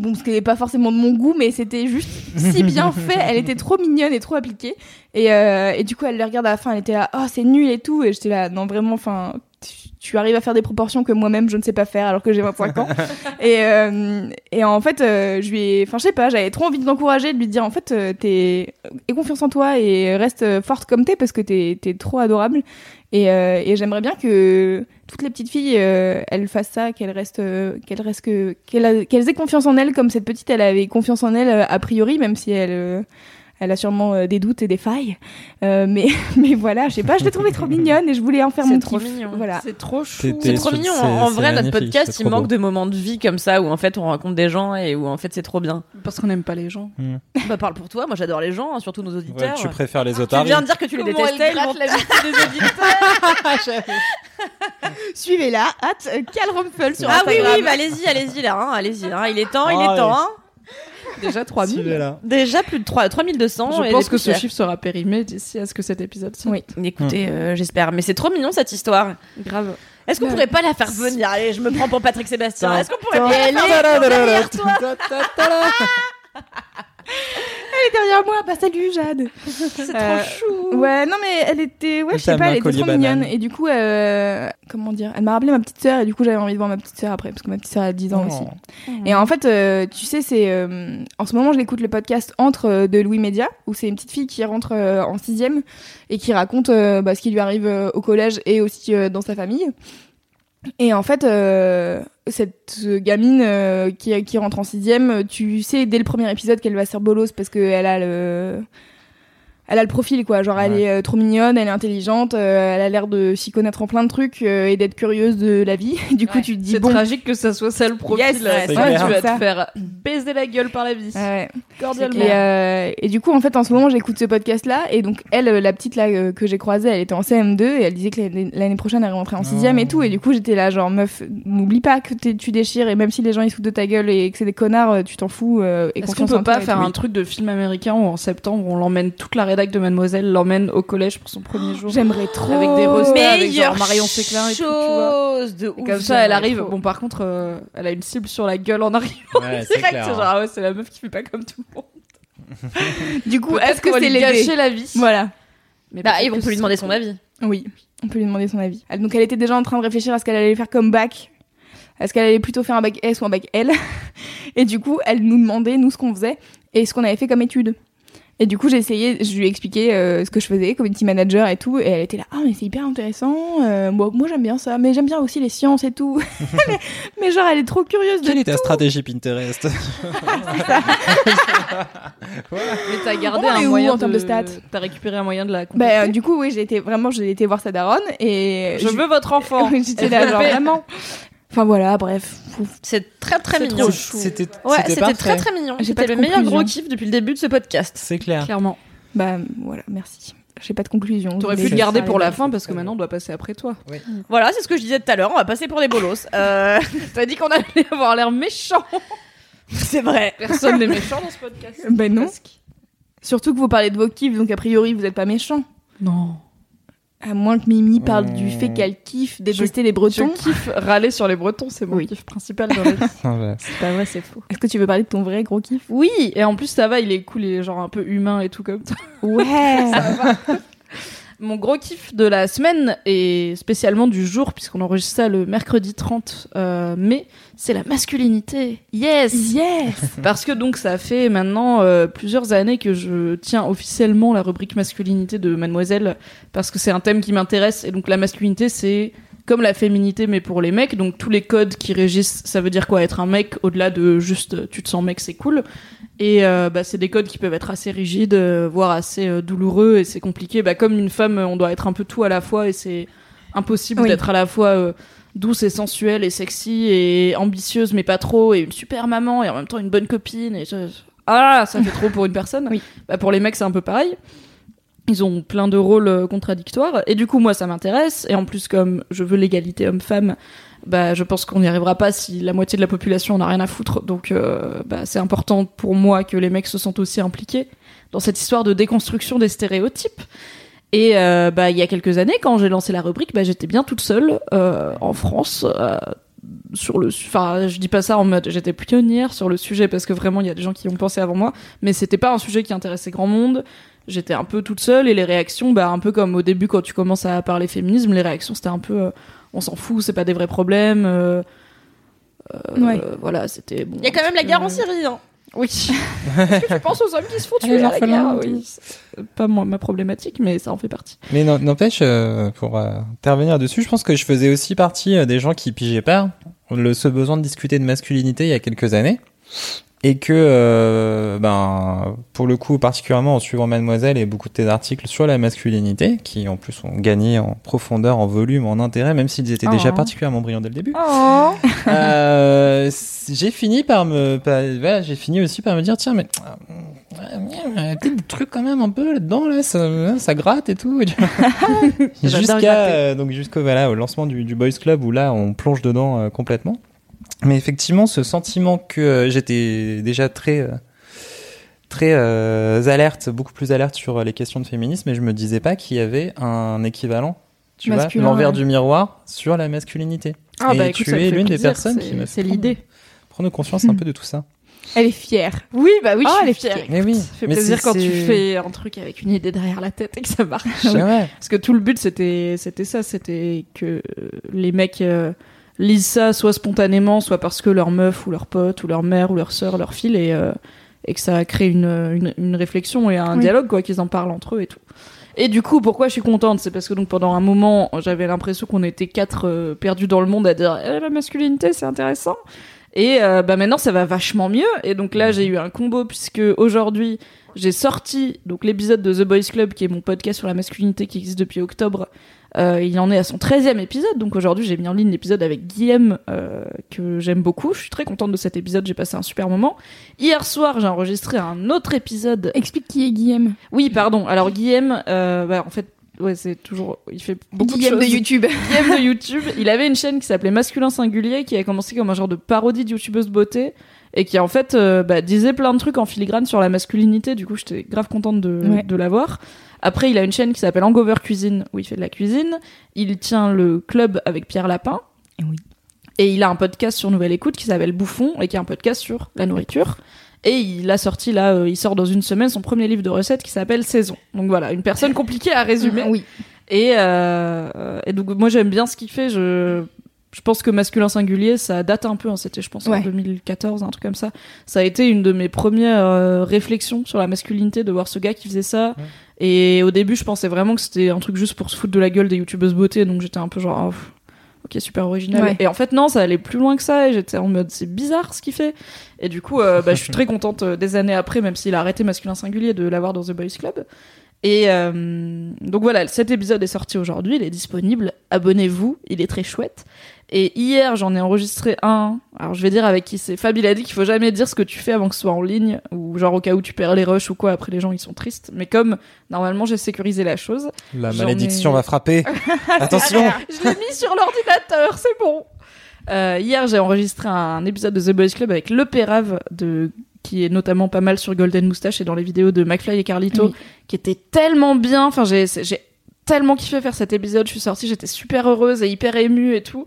Bon, ce qui n'est pas forcément de mon goût, mais c'était juste si bien *laughs* fait. Elle était trop mignonne et trop appliquée. Et, euh, et du coup, elle le regarde à la fin, elle était là, oh c'est nul et tout. Et j'étais là, non vraiment, enfin, tu, arrives à faire des proportions que moi-même je ne sais pas faire alors que j'ai 25 ans. *laughs* et, euh, et en fait, euh, je lui ai, enfin je sais pas, j'avais trop envie de l'encourager, de lui dire en fait, euh, t'es, aie confiance en toi et reste forte comme t'es parce que t'es, t'es trop adorable. Et, et j'aimerais bien que toutes les petites filles, euh, elles fassent ça, qu'elles restent, euh, qu'elles restent que, qu'elles, aient confiance en elles, comme cette petite, elle avait confiance en elle euh, a priori, même si elle, elle a sûrement euh, des doutes et des failles. Euh, mais, *laughs* mais voilà, je sais pas, je l'ai trouvée trop *laughs* mignonne et je voulais en faire C'est mon trop kiff. mignon. Voilà. C'est trop chou. C'est trop mignon. c'est- En vrai, notre podcast, il manque beau. de moments de vie comme ça où en fait on rencontre des gens et où en fait c'est trop bien. Parce qu'on n'aime pas les gens. Bah parle pour toi, moi j'adore les gens, hein, surtout nos Ouais, auditeurs. tu préfères les Tu otaries. viens de dire que tu les Comment détestais, elle gratte la vie des auditeurs *laughs* Suivez-la, hâte, Cal Rumpel sur Ah oui, Instagram. oui, bah allez-y, allez-y là, hein, allez-y. hein, il est temps, il Ah, est ouais. temps. Hein. Déjà 3000. Suivez-la. Déjà plus de 3, 3200. Je et pense que ce chiffre sera périmé d'ici à ce que cet épisode sorte. Oui. Écoutez, euh, j'espère. Mais c'est trop mignon cette histoire. Grave. Est-ce qu'on pourrait pas la faire venir Allez, je me prends pour Patrick Sébastien. Est-ce qu'on pourrait pas la faire venir toi Elle est derrière moi, bah salut Jade. C'est Euh, trop chou. Ouais, non mais elle était, ouais, je sais pas, elle était trop banane. mignonne. Et du coup, euh, comment dire, elle m'a rappelé ma petite sœur et du coup j'avais envie de voir ma petite sœur après parce que ma petite sœur a 10 ans aussi. Oh. Et en fait, euh, tu sais, c'est euh, en ce moment, je l'écoute le podcast Entre euh, de Louis Média, où c'est une petite fille qui rentre euh, en sixième et qui raconte euh, bah, ce qui lui arrive euh, au collège et aussi euh, dans sa famille. Et en fait, euh, cette gamine euh, qui, qui rentre en sixième, tu sais dès le premier épisode qu'elle va se faire bolos parce qu'elle a le elle a le profil quoi genre elle est euh, trop mignonne elle est intelligente euh, elle a l'air de s'y connaître en plein de trucs euh, et d'être curieuse de la vie *laughs* du coup Ouais. tu te dis C'est bon tragique que ça soit ça le profil. Yes, là. c'est Ça, clair. tu vas Ça. te faire baiser la gueule par la vie. Cordialement. Et, euh, et du coup, en fait, en ce moment, j'écoute ce podcast-là. Et donc, elle, la petite là que j'ai croisée, elle était en CM2 et elle disait que l'année prochaine, elle rentrait en sixième Oh. et tout. Et du coup, j'étais là, genre, meuf, n'oublie pas que tu déchires. Et même si les gens ils se foutent de ta gueule et que c'est des connards, tu t'en fous. euh, et Est-ce qu'on peut pas faire un truc de film américain où en septembre on l'emmène toute la rédac de Mademoiselle l'emmène au collège pour son premier jour J'aimerais trop. Avec des rostas, avec genre Marion Séclin et tout, tu vois. chose de Et ouf, comme ça, elle arrive. trop. Bon, par contre, euh, elle a une cible sur la gueule en arrivant. Ouais, *laughs* direct, c'est clair. c'est genre, ah ouais, c'est la meuf qui fait pas comme tout le monde. Du coup, est-ce que c'est lui l'aider gâcher la vie Voilà. Mais Bah, et on peut lui demander son avis. Oui, on peut lui demander son avis. Donc elle était déjà en train de réfléchir à ce qu'elle allait faire comme bac. Est-ce qu'elle allait plutôt faire un bac S ou un bac L? *laughs* Et du coup, elle nous demandait, nous, ce qu'on faisait et ce qu'on avait fait comme études. Et du coup, j'ai essayé, je lui ai expliqué euh, ce que je faisais, community manager et tout, et elle était là, ah mais c'est hyper intéressant, euh, moi, moi j'aime bien ça, mais j'aime bien aussi les sciences et tout. *laughs* mais, mais genre, elle est trop curieuse de Quelle est ta tout. stratégie Pinterest *laughs* *laughs* Mais t'as gardé On un où moyen en termes de stats T'as récupéré un moyen de la Bah, euh, du coup, oui, j'ai été vraiment, j'ai été voir sa daronne et Je veux votre enfant. J'étais là, genre vraiment. Enfin voilà, bref. C'est très très mignon. trop chou. C'était Ouais, c'était très très mignon. J'ai pas C'était le meilleur gros kiff depuis le début de ce podcast. C'est clair. Clairement. Bah voilà, merci. J'ai pas de conclusion. T'aurais pu le garder pour la fin parce que maintenant on doit passer après toi. Voilà, c'est ce que je disais tout à l'heure. On va passer pour des bolos. Euh, *laughs* T'as dit qu'on allait avoir l'air méchant. c'est vrai. Personne n'est méchant dans ce podcast. Ben non. Presque. Surtout que vous parlez de vos kiffs, donc a priori vous êtes pas méchant. Non. À moins que Mimi parle du fait qu'elle kiffe détester les Bretons. Je kiffe râler sur les Bretons, c'est mon Oui. kiff principal dans la vie. *laughs* Ouais. C'est pas vrai, c'est faux. Est-ce que tu veux parler de ton vrai gros kiff? Oui, et en plus ça va, il est cool, il est genre un peu humain et tout comme *laughs* ça. Ouais. *laughs* Mon gros kiff de la semaine et spécialement du jour, puisqu'on enregistre ça le mercredi 30 euh, mai, c'est la masculinité. Yes yes. *laughs* Parce que donc ça fait maintenant euh, plusieurs années que je tiens officiellement la rubrique masculinité de Mademoiselle, parce que c'est un thème qui m'intéresse, et donc la masculinité c'est comme la féminité mais pour les mecs, donc tous les codes qui régissent, ça veut dire quoi? Être un mec au-delà de juste euh, tu te sens mec c'est cool. Et euh, bah, c'est des codes qui peuvent être assez rigides, euh, voire assez euh, douloureux, et c'est compliqué. Bah, comme une femme, on doit être un peu tout à la fois, et c'est impossible Oui. d'être à la fois douce et sensuelle et sexy et ambitieuse, mais pas trop, et une super maman, et en même temps une bonne copine. Et je- Ah, ça fait trop pour une personne. Oui. Bah, pour les mecs, c'est un peu pareil. Ils ont plein de rôles euh, contradictoires. Et du coup, moi, ça m'intéresse. Et en plus, comme je veux l'égalité homme-femme, bah, je pense qu'on n'y arrivera pas si la moitié de la population en a rien à foutre. Donc, euh, bah, c'est important pour moi que les mecs se sentent aussi impliqués. dans cette histoire de déconstruction des stéréotypes. Et euh, bah il y a quelques années, quand j'ai lancé la rubrique, bah j'étais bien toute seule en France. sur le, enfin, je dis pas ça en mode j'étais pionnière sur le sujet parce que vraiment il y a des gens qui ont pensé avant moi, mais c'était pas un sujet qui intéressait grand monde. J'étais un peu toute seule et les réactions, bah un peu comme au début quand tu commences à parler féminisme, les réactions c'était un peu euh, on s'en fout, c'est pas des vrais problèmes. euh, euh, Ouais. voilà, c'était bon. Il y a quand même la guerre en Syrie. Hein. Oui. *laughs* Est-ce que tu penses aux hommes qui se font tuer les à la guerre? Oui. C'est Pas moi, ma problématique, mais ça en fait partie. Mais n'empêche, euh, pour euh, intervenir dessus, je pense que je faisais aussi partie euh, des gens qui pigeaient pas le, ce besoin de discuter de masculinité il y a quelques années. Et que, euh, ben, pour le coup, particulièrement en suivant Mademoiselle et beaucoup de tes articles sur la masculinité, qui en plus ont gagné en profondeur, en volume, en intérêt, même s'ils étaient déjà Oh. particulièrement brillants dès le début. Oh Euh, j'ai fini par me, par- voilà, j'ai fini aussi par me dire tiens mais euh, des trucs quand même un peu là-dedans là, ça, ça gratte et tout. *laughs* Jusqu'à euh, donc jusqu'au voilà au lancement du, du Boys Club où là on plonge dedans euh, complètement. Mais effectivement ce sentiment que euh, j'étais déjà très euh, très euh, alerte, beaucoup plus alerte sur les questions de féminisme, et je me disais pas qu'il y avait un équivalent. Tu Masculin, vois, l'envers ouais. du miroir sur la masculinité. Ah Et bah tu écoute, ça me es fait l'une des plaisir, personnes c'est- qui me C'est fait l'idée. Prendre conscience un peu de tout ça. *laughs* Elle est fière. Oui, bah oui, Oh, je elle est suis fière. fière. Mais oui. Ça fait mais plaisir quand tu fais un truc avec une idée derrière la tête et que ça marche. C'est vrai. Parce que tout le but, c'était, c'était ça, c'était que les mecs euh, lisent ça soit spontanément, soit parce que leur meuf ou leur pote ou leur mère ou leur sœur leur file et, euh, et que ça crée une, une, une réflexion et un Oui. dialogue, quoi, qu'ils en parlent entre eux et tout. Et du coup, pourquoi je suis contente? C'est parce que donc pendant un moment, j'avais l'impression qu'on était quatre euh, perdus dans le monde à dire Eh, la masculinité, c'est intéressant. Et euh, bah maintenant, ça va vachement mieux. Et donc là, j'ai eu un combo puisque aujourd'hui, j'ai sorti donc l'épisode de The Boys Club, qui est mon podcast sur la masculinité qui existe depuis octobre. Euh, il en est à son 13e épisode, donc aujourd'hui j'ai mis en ligne l'épisode avec Guillaume euh, que j'aime beaucoup. Je suis très contente de cet épisode, j'ai passé un super moment. Hier soir j'ai enregistré un autre épisode. Explique qui est Guillaume. Oui, pardon. Alors Guillaume, euh, bah, en fait, ouais, c'est toujours, il fait beaucoup Guillaume de de choses. YouTube. *laughs* Guillaume de YouTube. Il avait une chaîne qui s'appelait Masculin Singulier, qui a commencé comme un genre de parodie de youtubeuse beauté, et qui en fait euh, bah, disait plein de trucs en filigrane sur la masculinité. Du coup, j'étais grave contente de, Ouais. de l'avoir. Après, il a une chaîne qui s'appelle Hangover Cuisine, où il fait de la cuisine. Il tient le club avec Pierre Lapin. Oui. Et il a un podcast sur Nouvelle Écoute qui s'appelle Bouffon, et qui est un podcast sur la nourriture. Et il a sorti là, euh, il sort dans une semaine son premier livre de recettes qui s'appelle Saison. Donc voilà, une personne *laughs* compliquée à résumer. Oui. Et, euh, et donc moi j'aime bien ce qu'il fait. Je, je pense que masculin singulier, ça date un peu. hein. C'était, je pense, en Ouais. 2014, un truc comme ça. Ça a été une de mes premières euh, réflexions sur la masculinité de voir ce gars qui faisait ça. Et au début, je pensais vraiment que c'était un truc juste pour se foutre de la gueule des youtubeuses beauté. Donc j'étais un peu genre, pff, ok, super original. Ouais. Et en fait, non, ça allait plus loin que ça. Et j'étais en mode, c'est bizarre ce qu'il fait. Et du coup, euh, bah, je suis très *laughs* contente euh, des années après, même s'il a arrêté masculin singulier, de l'avoir dans The Boys Club. Et donc voilà, cet épisode est sorti aujourd'hui, il est disponible. Abonnez-vous, il est très chouette. Et hier, j'en ai enregistré un. Alors je vais dire avec qui c'est. Fab, il a dit qu'il faut jamais dire ce que tu fais avant que ce soit en ligne, ou genre au cas où tu perds les rushs ou quoi. Après les gens ils sont tristes. Mais comme normalement j'ai sécurisé la chose, La malédiction ai- va frapper. *laughs* Attention. je l'ai mis sur l'ordinateur, c'est bon. Euh, hier, j'ai enregistré un épisode de The Boys Club avec Le Pérave, de... qui est notamment pas mal sur Golden Moustache et dans les vidéos de McFly et Carlito, Oui. qui était tellement bien. Enfin, j'ai j'ai tellement kiffé faire cet épisode. Je suis sortie, j'étais super heureuse et hyper émue et tout.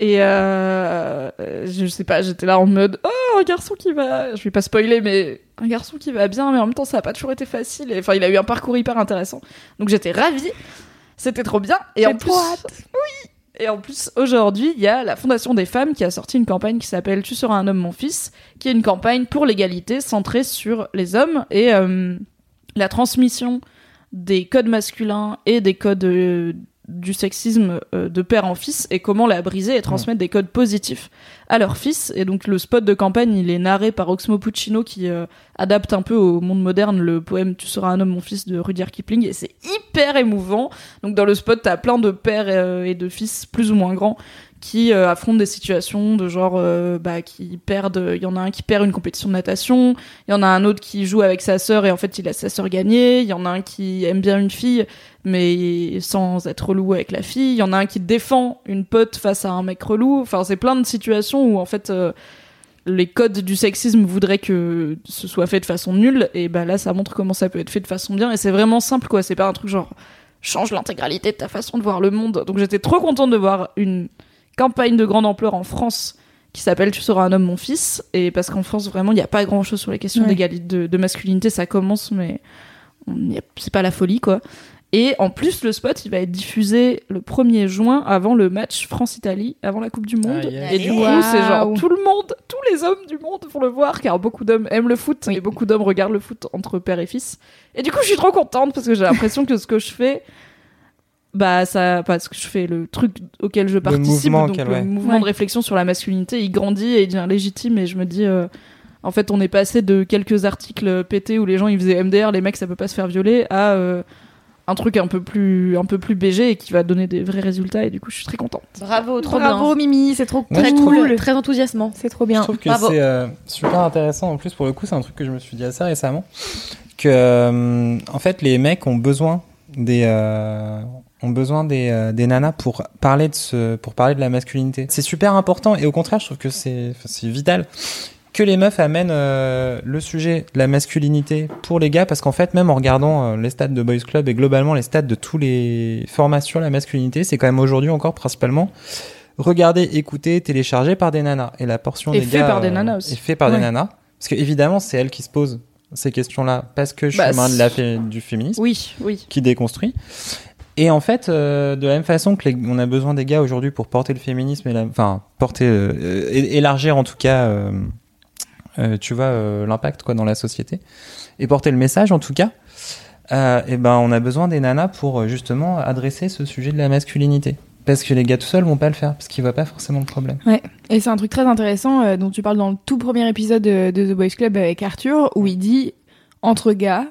Et euh, euh, je sais pas, j'étais là en mode oh un garçon qui va, je vais pas spoiler mais un garçon qui va bien, mais en même temps ça a pas toujours été facile. Et enfin il a eu un parcours hyper intéressant, donc j'étais ravie. C'était trop bien. Et en plus, hâte. oui. Et en plus aujourd'hui il y a la Fondation des femmes qui a sorti une campagne qui s'appelle Tu seras un homme mon fils, qui est une campagne pour l'égalité centrée sur les hommes et euh, la transmission des codes masculins et des codes euh, du sexisme euh, de père en fils et comment la briser et transmettre des codes positifs à leur fils. Et donc le spot de campagne, il est narré par Oxmo Puccino qui euh, adapte un peu au monde moderne le poème Tu seras un homme mon fils de Rudyard Kipling et c'est hyper émouvant. Donc dans le spot, t'as plein de pères euh, et de fils plus ou moins grands qui euh, affrontent des situations de genre euh, bah qui perdent il y en a un qui perd une compétition de natation il y en a un autre qui joue avec sa sœur et en fait il a sa sœur gagner il y en a un qui aime bien une fille mais sans être relou avec la fille il y en a un qui défend une pote face à un mec relou. Enfin c'est plein de situations où en fait euh, les codes du sexisme voudraient que ce soit fait de façon nulle et bah là ça montre comment ça peut être fait de façon bien et c'est vraiment simple quoi. C'est pas un truc genre change l'intégralité de ta façon de voir le monde. Donc j'étais trop contente de voir une campagne de grande ampleur en France qui s'appelle Tu seras un homme mon fils. Et parce qu'en France vraiment il n'y a pas grand chose sur les questions Ouais. d'égalité de, de masculinité. Ça commence mais c'est pas la folie quoi. Et en plus le spot il va être diffusé le 1er juin avant le match France-Italie avant la Coupe du Monde. Ah, yes. et du coup c'est genre tout le monde tous les hommes du monde vont le voir car beaucoup d'hommes aiment le foot et beaucoup d'hommes regardent le foot entre père et fils. Et du coup je suis trop contente parce que j'ai l'impression que ce que je fais bah ça parce que je fais le truc auquel je participe mouvement donc le ouais. mouvement Ouais. de réflexion sur la masculinité il grandit et il devient légitime et je me dis euh, en fait on est passé de quelques articles pétés où les gens ils faisaient MDR les mecs ça peut pas se faire violer à euh, un truc un peu plus un peu plus BG et qui va donner des vrais résultats et du coup je suis très contente Bravo, trop Bravo Mimi, c'est trop je Très trouve- cool, très enthousiasmant. C'est trop Je bien. trouve que Bravo. c'est euh, super intéressant. En plus, pour le coup, c'est un truc que je me suis dit assez récemment. Que, euh, en fait, les mecs ont besoin des, euh, ont besoin des, euh, des nanas pour parler de ce, pour parler de la masculinité. C'est super important et au contraire, je trouve que c'est, vital que les meufs amènent euh, le sujet de la masculinité pour les gars parce qu'en fait même en regardant euh, les stats de Boys Club et globalement les stats de tous les formats sur la masculinité c'est quand même aujourd'hui encore principalement regardé, écouté, téléchargé par des nanas et la portion Et des fait gars par des euh, nanas aussi. est fait par des nanas parce que évidemment c'est elles qui se posent ces questions-là parce que je Bah, suis main de la du féminisme oui oui qui déconstruit. Et en fait, euh, de la même façon que on a besoin des gars aujourd'hui pour porter le féminisme et la, enfin porter, euh, élargir en tout cas, euh, tu vois, l'impact quoi dans la société et porter le message en tout cas. Et ben, on a besoin des nanas pour justement adresser ce sujet de la masculinité. Parce que les gars tout seuls vont pas le faire, parce qu'ils voient pas forcément le problème. Et c'est un truc très intéressant dont tu parles dans le tout premier épisode de, de The Boys Club avec Arthur, où il dit entre gars,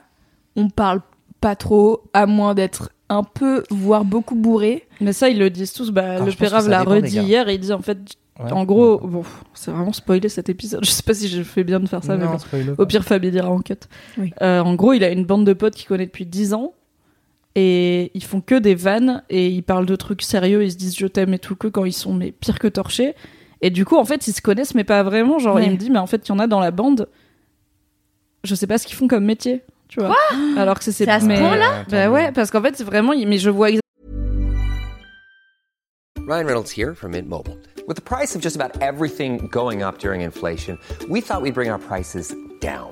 on parle pas trop, à moins d'être un peu, voire beaucoup bourré. mais ça ils le disent tous bah, Alors, le pense que Pérave l'a redit hier et il dit en fait Ouais. en gros bon c'est vraiment spoilé cet épisode *laughs* je sais pas si je fais bien de faire ça mais bon. Au pire, Fabien dira en cut. Oui. Euh, en gros, il a une bande de potes qu'il connaît depuis 10 ans. Et ils font que des vannes. Et ils parlent de trucs sérieux. Ils se disent je t'aime et tout que quand ils sont mais pire que torchés. Et du coup, en fait, ils se connaissent, mais pas vraiment. Genre, Ouais. il me dit, mais en fait, il y en a dans la bande. Je sais pas ce qu'ils font comme métier. Tu vois. Alors que c'est C'est à ce mais- point-là Bah ouais, parce qu'en fait, c'est vraiment. Mais je vois Ryan Reynolds here from Mint Mobile. With the price of just about everything going up during inflation, we thought we'd bring our prices down.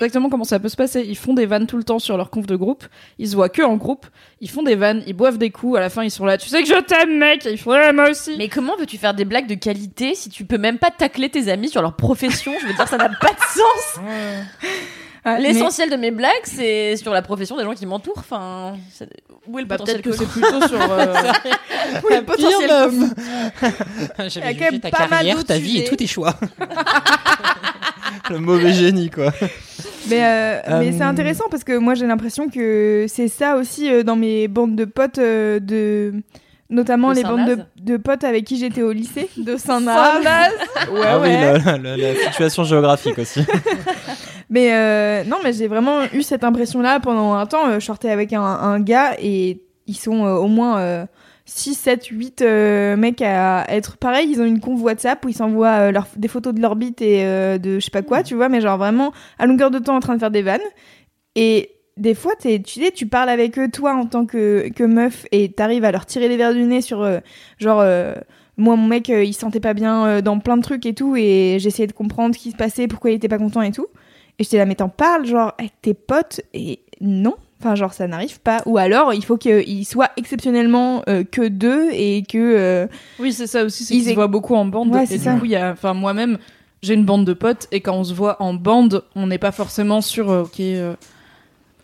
exactement comment ça peut se passer. Ils font des vannes tout le temps sur leur conf de groupe. Ils se voient que en groupe. Ils font des vannes, ils boivent des coups. À la fin, ils sont là. Tu sais que je t'aime, mec. Et ils font ouais, moi aussi. Mais comment veux-tu faire des blagues de qualité si tu peux même pas tacler tes amis sur leur profession? Je veux dire, ça n'a pas de sens. *laughs* Ah, mais- L'essentiel de mes blagues, c'est sur la profession des gens qui m'entourent. Enfin, c'est- où est le Bah, potentiel que c'est plutôt sur. euh, *laughs* *laughs* Où est le potentiel colo Il y a quand même pas mal d'autres sujets. tes choix. Le mauvais génie, quoi. Mais, euh, mais Euh, c'est intéressant parce que moi j'ai l'impression que c'est ça aussi euh, dans mes bandes de potes euh, de notamment De les bandes de, de potes avec qui j'étais au lycée de *laughs* Saint-Naz. ouais ah oui, ouais. la, la- la situation géographique aussi. *laughs* Mais euh, non mais j'ai vraiment eu cette impression là pendant un temps euh, je sortais avec un, un gars et ils sont euh, au moins euh, 6 7 8 euh, mecs à être pareil, ils ont une conf WhatsApp où ils s'envoient euh, des photos de leur bite et euh, de je sais pas quoi, tu vois, mais genre vraiment à longueur de temps en train de faire des vannes. Et des fois, t'es, tu sais, tu parles avec eux, toi, en tant que, que meuf, et t'arrives à leur tirer les verres du nez sur, euh, genre, euh, moi, mon mec, euh, il se sentait pas bien euh, dans plein de trucs et tout, et j'essayais de comprendre ce qui se passait, pourquoi il était pas content et tout. Et j'étais là, mais t'en parles, genre, avec tes potes, et non. Enfin, genre, ça n'arrive pas. Ou alors, il faut qu'ils soient exceptionnellement euh, que deux, et que... euh, Oui, c'est ça aussi, c'est Ils qu'ils se voient beaucoup en bande. Ouais, et c'est du ça. coup, il y a, enfin, moi-même, j'ai une bande de potes, et quand on se voit en bande, on n'est pas forcément sur, euh, ok, euh,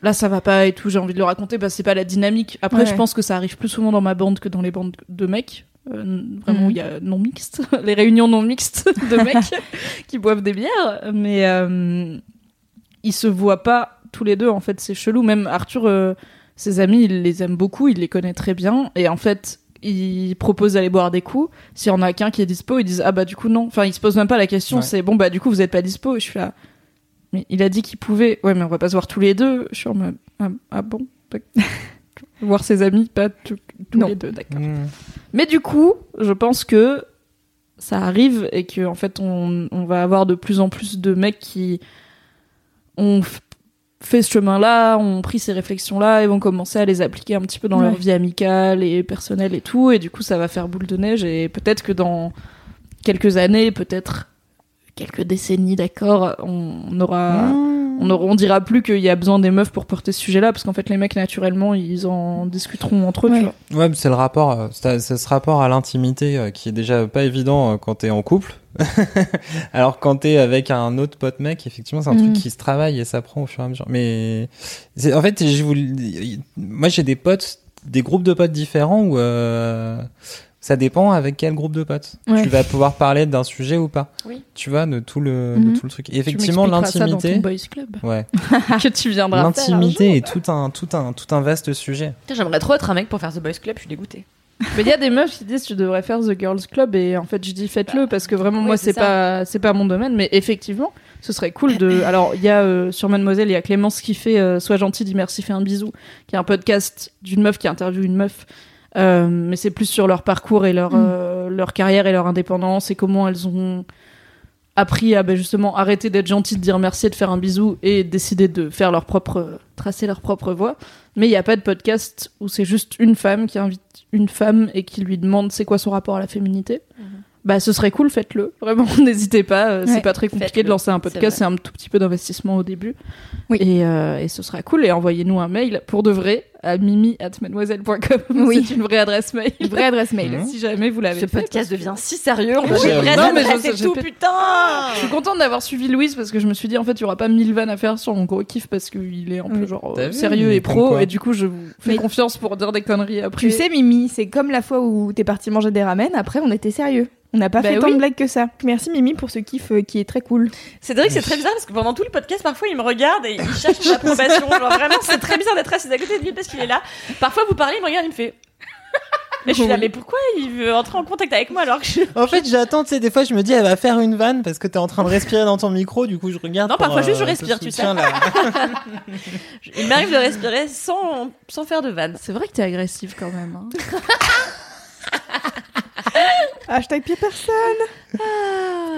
là ça va pas et tout, j'ai envie de le raconter, parce que c'est pas la dynamique. Après, Ouais. je pense que ça arrive plus souvent dans ma bande que dans les bandes de mecs. Euh, vraiment, Mhm. il y a non mixtes, *laughs* les réunions non mixtes de mecs *laughs* qui boivent des bières, mais euh, ils se voient pas tous les deux. En fait, c'est chelou. Même Arthur, euh, ses amis, il les aime beaucoup, il les connaît très bien. Et en fait, il propose d'aller boire des coups. S'il y en a qu'un qui est dispo, ils disent ah bah du coup non. Enfin, ils se posent même pas la question. Ouais. C'est bon bah du coup vous êtes pas dispo. Et je suis là. Mais il a dit qu'il pouvait. Ouais, mais on va pas se voir tous les deux. Je suis en mode ah, ah bon. *laughs* voir ses amis, pas tous tous Non. les deux, d'accord. Mm. Mais du coup, je pense que ça arrive et que en fait, on, on va avoir de plus en plus de mecs qui ont fait ce chemin-là, ont pris ces réflexions-là et vont commencer à les appliquer un petit peu dans leur vie amicale et personnelle et tout. Et du coup, ça va faire boule de neige et peut-être que dans quelques années, peut-être quelques décennies, d'accord, on, on aura on, aura- on dira plus qu'il y a besoin des meufs pour porter ce sujet-là, parce qu'en fait, les mecs, naturellement, ils en discuteront entre eux, Ouais. tu vois. Ouais, mais c'est le rapport, euh, c'est c'est ce rapport à l'intimité euh, qui est déjà pas évident euh, quand t'es en couple. *laughs* Alors quand t'es avec un autre pote mec, effectivement, c'est un Mm. truc qui se travaille et ça prend au fur et à mesure. Mais en fait, je vous, le- moi j'ai des potes, des groupes de potes différents où euh, ça dépend avec quel groupe de potes. Ouais. Tu vas pouvoir parler d'un sujet ou pas. Oui. Tu vois, de tout le, Mhm. de tout le truc. Et effectivement, l'intimité. ton boys club Ouais. *laughs* que tu viendras L'intimité est tout un, tout un, tout un vaste sujet. J'aimerais trop être un mec pour faire The Boys Club, je suis dégoûtée. Mais il y a des meufs qui disent tu devrais faire The Girls Club et en fait je dis faites-le parce que vraiment oui, moi c'est pas c'est pas mon domaine. Mais effectivement ce serait cool de *coughs* alors il y a euh, sur Mademoiselle il y a Clémence qui fait euh, Sois gentil dis merci fais un bisou qui est un podcast d'une meuf qui interviewe une meuf. Euh, mais c'est plus sur leur parcours et leur euh, leur carrière et leur indépendance et comment elles ont appris à ben, justement arrêter d'être gentilles, de dire merci de faire un bisou et décider de faire leur propre tracer leur propre voie. Mais il n'y a pas de podcast où c'est juste une femme qui invite une femme et qui lui demande c'est quoi son rapport à la féminité. Bah ce serait cool, faites-le. Vraiment, *laughs* n'hésitez pas. euh, C'est Ouais, pas très compliqué de lancer un c'est podcast. C'est un tout petit peu d'investissement au début. Oui. Et, euh, et ce sera cool. Et envoyez-nous un mail pour de vrai à mimi at mademoiselle.com. *laughs* Oui. C'est une vraie adresse mail. Une vraie adresse mail. *laughs* Si jamais vous l'avez Ce fait. podcast devient si sérieux, on Oui, vraies non, mais j'ai tout, putain Je suis contente d'avoir suivi Louise parce que je me suis dit en fait il y aura pas mille vannes à faire sur mon gros kiff parce qu'il est un peu Oui. genre euh, sérieux et pro et du coup je vous fais Mais- confiance pour dire des conneries après. Tu sais, Mimi, c'est comme la fois où t'es parti manger des ramen. Après, on était sérieux. On n'a pas Bah fait tant de blagues que ça. Merci Mimi pour ce kiff euh, qui est très cool. Cédric, c'est très bizarre parce que pendant tout le podcast, parfois il me regarde et il cherche mon approbation. *laughs* Genre vraiment, c'est très bizarre d'être assis à côté de lui parce qu'il est là. Parfois, vous parlez, il me regarde, il me fait. *laughs* Et je suis là, mais pourquoi il veut entrer en contact avec moi alors que je. En fait, j'attends, tu sais, des fois, je me dis, elle va faire une vanne parce que t'es en train de respirer dans ton micro, du coup, je regarde. Non, pour, parfois, juste, je euh, respire, tu sais. *laughs* Il m'arrive de respirer sans, sans faire de vanne. C'est vrai que t'es agressive quand même. hein. *laughs* Hashtag pied personne.